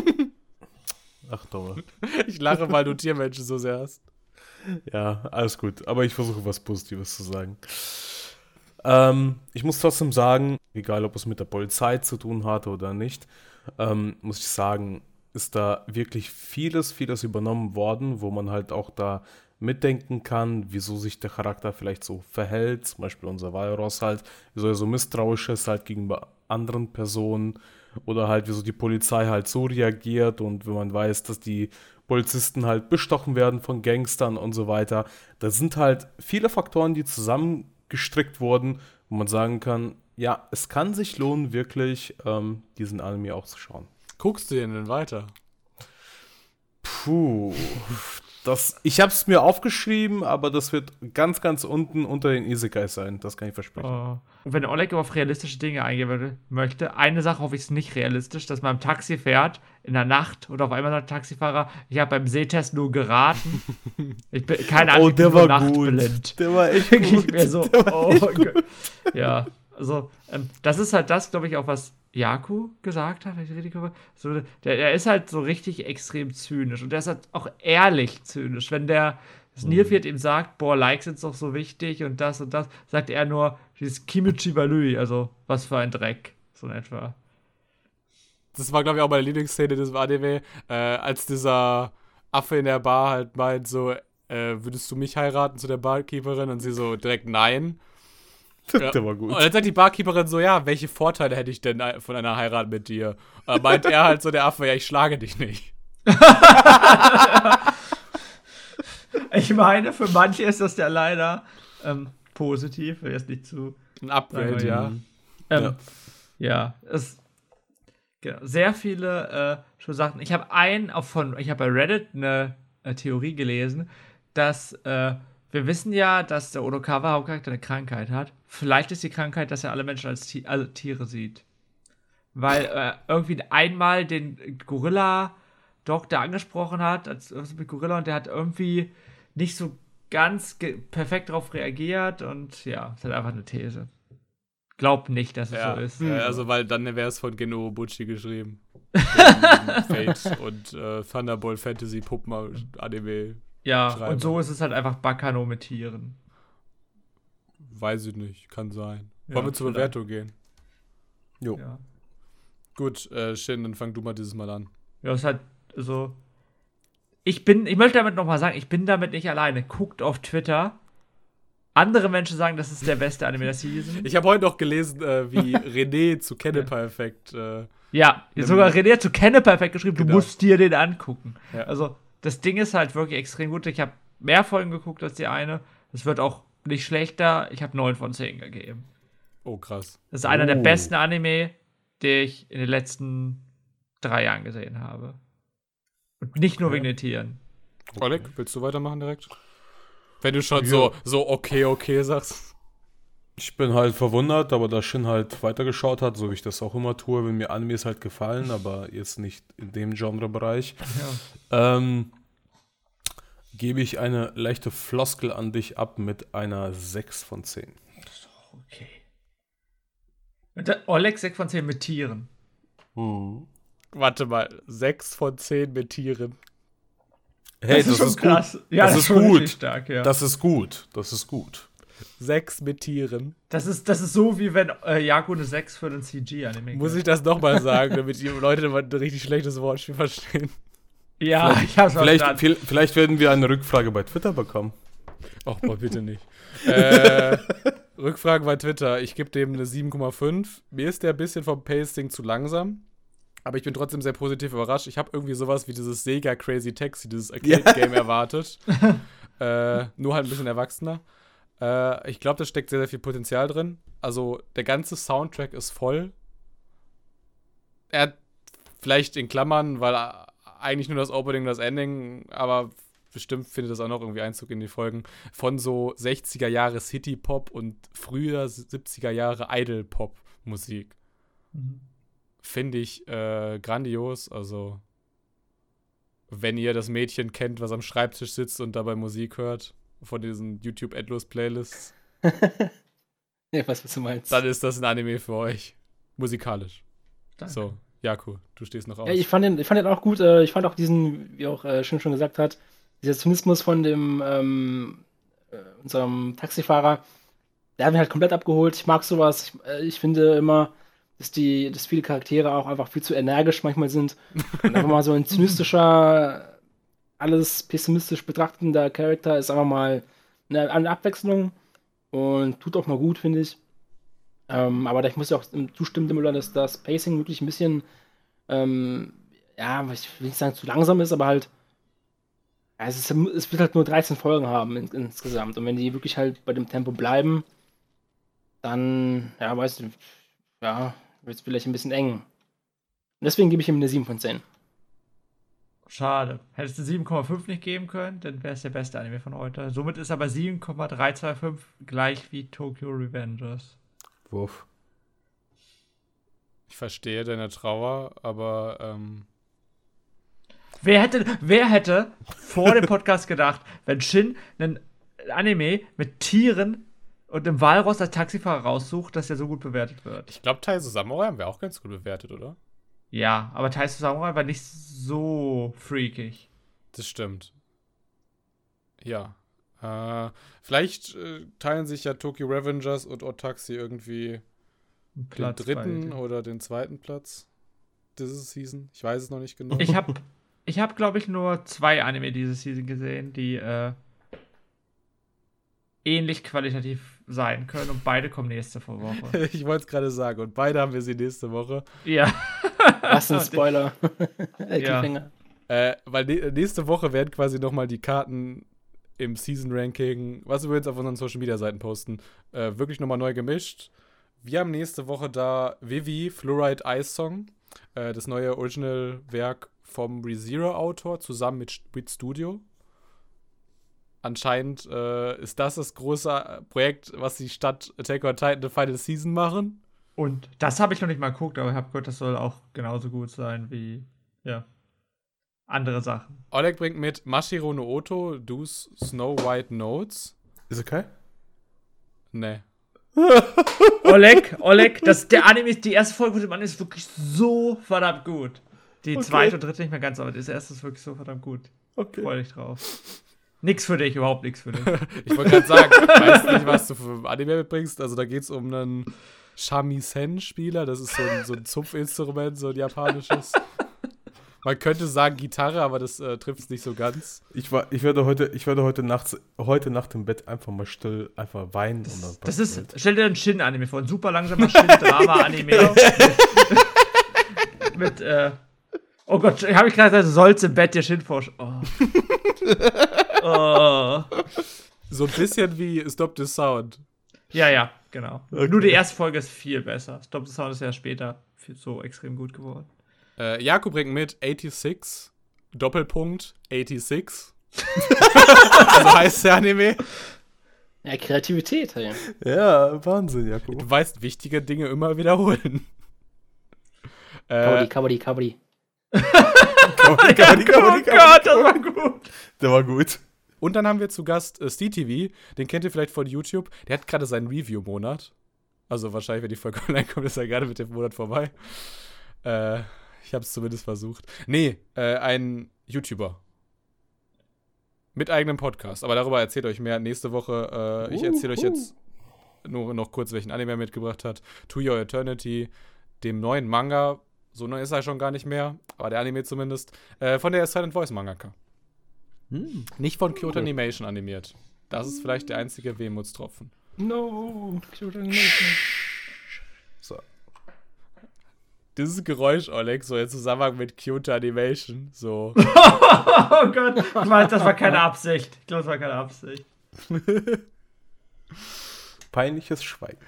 Ach doch. Ich lache, weil du Tiermenschen so sehr hast. Ja, alles gut. Aber ich versuche was Positives zu sagen. Ähm, ich muss trotzdem sagen, egal ob es mit der Polizei zu tun hatte oder nicht, ähm, muss ich sagen, ist da wirklich vieles, vieles übernommen worden, wo man halt auch da mitdenken kann, wieso sich der Charakter vielleicht so verhält. Zum Beispiel unser Valros halt, wieso er so misstrauisch ist halt gegenüber anderen Personen oder halt wieso die Polizei halt so reagiert und wenn man weiß, dass die Polizisten halt bestochen werden von Gangstern und so weiter. Da sind halt viele Faktoren, die zusammengestrickt wurden, wo man sagen kann, ja, es kann sich lohnen, wirklich ähm, diesen Anime auch zu schauen. Guckst du den denn weiter? Puh. Das, ich habe es mir aufgeschrieben, aber das wird ganz, ganz unten unter den Isekais sein. Das kann ich versprechen. Oh. Und wenn Oleg auf realistische Dinge eingehen möchte, eine Sache hoffe ich ist nicht realistisch, dass man im Taxi fährt, in der Nacht und auf einmal sagt der Taxifahrer, ich habe beim Sehtest nur geraten. Ich bin keine Ahnung, Oh, ich bin nur nachtblind. Der war echt Denke ich gut. mir so, Der war oh echt gut. Ja, also, ähm, das ist halt das, glaube ich, auch was Jaku gesagt hat, ich gucke. So, der, der ist halt so richtig extrem zynisch und der ist halt auch ehrlich zynisch. Wenn der das Mhm. Ihm sagt, boah, Likes sind doch so wichtig und das und das, sagt er nur, dieses Kimichi Balui, also was für ein Dreck, so in etwa. Das war, glaube ich, auch meine Lieblingsszene des Anime, äh, als dieser Affe in der Bar halt meint, so, äh, würdest du mich heiraten zu der Barkeeperin? Und sie so direkt nein. Ja. Der war gut. Und dann sagt die Barkeeperin so, ja, welche Vorteile hätte ich denn von einer Heirat mit dir? Und dann meint er halt so, der Affe, ja, ich schlage dich nicht. Ich meine, für manche ist das ja leider ähm, positiv, will jetzt nicht zu Ein Upgrade, ja. Ähm, ja. es genau, sehr viele äh, schon Sachen. Ich habe einen auch von, ich habe bei Reddit eine äh, Theorie gelesen, dass äh, wir wissen ja, dass der Odokawa Hauptcharakter eine Krankheit hat. Vielleicht ist die Krankheit, dass er alle Menschen als Ti alle Tiere sieht. Weil äh, irgendwie einmal den Gorilla-Doktor angesprochen hat, als irgendwas mit Gorilla, und der hat irgendwie nicht so ganz perfekt darauf reagiert und ja, ist halt einfach eine These. Glaub nicht, dass es Ja, so ist. ja, also weil dann wäre es von Geno Bucci geschrieben. Fate und äh, Thunderbolt Fantasy Puppen Anime. Ja, schreiben. und so ist es halt einfach Bakano mit Tieren. Weiß ich nicht, kann sein. Ja, Wollen wir zur vielleicht. Bewertung gehen? Jo. Ja. Gut, äh, Shin, dann fang du mal dieses Mal an. Ja, ist halt so. Ich bin, ich möchte damit nochmal sagen, ich bin damit nicht alleine. Guckt auf Twitter. Andere Menschen sagen, das ist der beste Anime der Season. Ich habe heute noch gelesen, äh, wie René zu Kennepa Effekt. Äh, Ja, sogar René hat zu Kenne perfekt geschrieben, du Genau. musst dir den angucken. Ja. Also, das Ding ist halt wirklich extrem gut. Ich habe mehr Folgen geguckt als die eine. Es wird auch nicht schlechter. Ich habe 9 von 10 gegeben. oh, krass. Das ist einer der Oh. besten Anime, die ich in den letzten drei Jahren gesehen habe. Und nicht nur wegen den Tieren. Oleg, willst du weitermachen direkt? Wenn du schon Ja. so, so okay, okay sagst. Ich bin halt verwundert, aber da Shin halt weitergeschaut hat, so wie ich das auch immer tue, wenn mir Animes halt gefallen, aber jetzt nicht in dem Genrebereich, ähm, gebe ich eine leichte Floskel an dich ab mit einer 6 von 10. Okay. Und der Oleg 6 von 10 mit Tieren. Warte mal, 6 von 10 mit Tieren. Hey, das, ist, gut. Ja, Das das, ist ist gut. stark, ja. Das, Das ist gut. Das ist gut. 6 mit Tieren. ist, das ist so, wie wenn äh, Jago eine 6 für den CG-Anime Muss ich das nochmal sagen, damit die Leute mal ein richtig schlechtes Wortspiel verstehen? Ja, ich hab's Vielleicht, viel- vielleicht werden wir eine Rückfrage bei Twitter bekommen. Ach, boah, bitte nicht. äh, Rückfragen bei Twitter. Ich gebe dem eine 7,5. Mir ist der ein bisschen vom Pacing zu langsam. Aber ich bin trotzdem sehr positiv überrascht. Ich habe irgendwie sowas wie dieses Sega Crazy Taxi, dieses Arcade-Game erwartet. äh, nur halt ein bisschen erwachsener. Äh, ich glaube, da steckt sehr, sehr viel Potenzial drin. Also, der ganze Soundtrack ist voll. Er hat vielleicht in Klammern, weil äh, eigentlich nur das Opening und das Ending, aber bestimmt findet das auch noch irgendwie Einzug in die Folgen, von so 60er Jahre City-Pop und früher 70er Jahre Idol-Pop-Musik. Finde ich äh, grandios. Also, wenn ihr das Mädchen kennt, was am Schreibtisch sitzt und dabei Musik hört, von diesen YouTube-Endlos-Playlists, Ja, ich weiß, was du meinst. dann ist das ein Anime für euch. Musikalisch. Danke. So, Jaku, du stehst noch auf. Ja, ich fand den, ich fand den auch gut. Äh, ich fand auch diesen, wie auch äh, schon schon gesagt hat, dieser Zynismus von dem ähm, äh, unserem Taxifahrer, der hat mich halt komplett abgeholt. Ich mag sowas. Ich, äh, ich finde immer, dass die, dass viele Charaktere auch einfach viel zu energisch manchmal sind. Und einfach mal so ein zynistischer, alles pessimistisch betrachtender Charakter ist einfach mal eine, eine Abwechslung und tut auch mal gut, finde ich. Ähm, aber ich muss ja auch zustimmen, Müller, dass das Pacing wirklich ein bisschen ähm, ja, ich will nicht sagen zu langsam ist, aber halt, ja, es, es wird halt nur 13 Folgen haben in, insgesamt. Und wenn die wirklich halt bei dem Tempo bleiben, dann, ja, weißt du, ja, wird es vielleicht ein bisschen eng. Und deswegen gebe ich ihm eine 7 von 10. Schade. Hättest du 7,5 nicht geben können, dann wäre es der beste Anime von heute. Somit ist aber 7,325 gleich wie Tokyo Revengers. Wurf. Ich verstehe deine Trauer, aber ähm, Wer hätte, wer hätte vor dem Podcast gedacht, wenn Shin einen Anime mit Tieren und einem Walross als Taxifahrer raussucht, dass der so gut bewertet wird? ich glaube, Taiso Samurai haben wir auch ganz gut bewertet, oder? Ja, aber Taisho Samurai war nicht so freakig. Das stimmt. Ja. Äh, vielleicht äh, teilen sich ja Tokyo Revengers und Otaxi irgendwie den Platz dritten bei- oder den zweiten Platz diese Season. Ich weiß es noch nicht genau. Ich habe, ich hab, glaube ich, nur zwei Anime diese Season gesehen, die äh, ähnlich qualitativ sein können und beide kommen nächste Woche. ich wollte es gerade sagen. Und beide haben wir sie nächste Woche. ja. Was ein Spoiler. Ja. Äh, weil nächste Woche werden quasi nochmal die Karten im Season Ranking, was wir jetzt auf unseren Social Media Seiten posten, äh, wirklich nochmal neu gemischt. Wir haben nächste Woche da Vivi Fluoride Ice Song, äh, das neue Original-Werk vom ReZero Autor zusammen mit Squid Studio. Anscheinend äh, ist das das große äh, Projekt, was die Stadt Attack on Titan The Final Season machen. Und das habe ich noch nicht mal geguckt, aber ich habe gehört, das soll auch genauso gut sein wie, ja, andere Sachen. Oleg bringt mit Mashiro no Oto, Do's Snow White Notes. Ist okay? Ne. Oleg, Oleg, das, der Anime ist, die erste Folge von dem Anime ist wirklich so verdammt gut. Die zweite und dritte nicht mehr ganz, aber das erste ist wirklich so verdammt gut. Okay. Freu dich drauf. Nix für dich, überhaupt nichts für dich. Ich wollte gerade sagen, ich weiß nicht, was du für Anime mitbringst. Also da geht es um einen Shamisen-Spieler. Das ist so ein, so ein Zupfinstrument, so ein japanisches. Man könnte sagen Gitarre, aber das äh, trifft es nicht so ganz. Ich, war, ich, werde heute, ich werde heute nachts, heute Nacht im Bett einfach mal still, einfach weinen. und dann Das passt ist, Welt. stell dir einen Shin-Anime vor, ein super langsamer Shin-Drama-Anime. mit, äh, oh Gott, habe ich gerade gesagt, du sollst im Bett dir Shin vorstellen. Oh. oh. So ein bisschen wie Stop the Sound. Ja, ja, genau. Nur die erste Folge ist viel besser. Stop the Sound ist ja später so extrem gut geworden. Äh, Jakob bringt mit 86, Doppelpunkt 86. so heißt der Anime. Ja, Kreativität, hey. Ja, Wahnsinn, Jakob. Du weißt wichtige Dinge immer wiederholen. Kabaddi, Äh, Kabaddi, Kabaddi. Kabaddi, Kabaddi, Oh Gott, das war gut. Der war gut. und dann haben wir zu Gast äh, SteTV, den kennt ihr vielleicht von YouTube. Der hat gerade seinen Review-Monat. Also wahrscheinlich, wenn die Folge online kommt, ist er gerade mit dem Monat vorbei. Äh, ich habe es zumindest versucht. Nee, äh, ein YouTuber. Mit eigenem Podcast. Aber darüber erzählt euch mehr nächste Woche. Äh, ich erzähle euch jetzt nur noch kurz, welchen Anime er mitgebracht hat. To Your Eternity, dem neuen Manga. So neu ist er schon gar nicht mehr, aber der Anime zumindest. Äh, von der Silent Voice Mangaka. Nicht von Kyoto Animation animiert. Das ist vielleicht der einzige Wehmutstropfen. No. So. Dieses Geräusch, Oleg, so im Zusammenhang mit Kyoto Animation, so. Oh Gott, ich meine, das war keine Absicht. Ich glaube, das war keine Absicht. Peinliches Schweigen.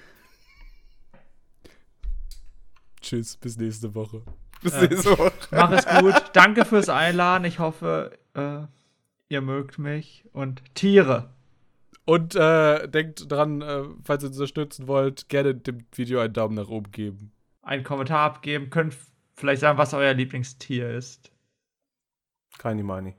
Tschüss, bis nächste Woche. Bis Ja. nächste Woche. Mach es gut. Danke fürs Einladen. Ich hoffe, äh, ihr mögt mich und Tiere. Und äh, denkt dran, äh, falls ihr uns unterstützen wollt, gerne dem Video einen Daumen nach oben geben. Einen Kommentar abgeben. Könnt vielleicht sagen, was euer Lieblingstier ist. Keine Mani.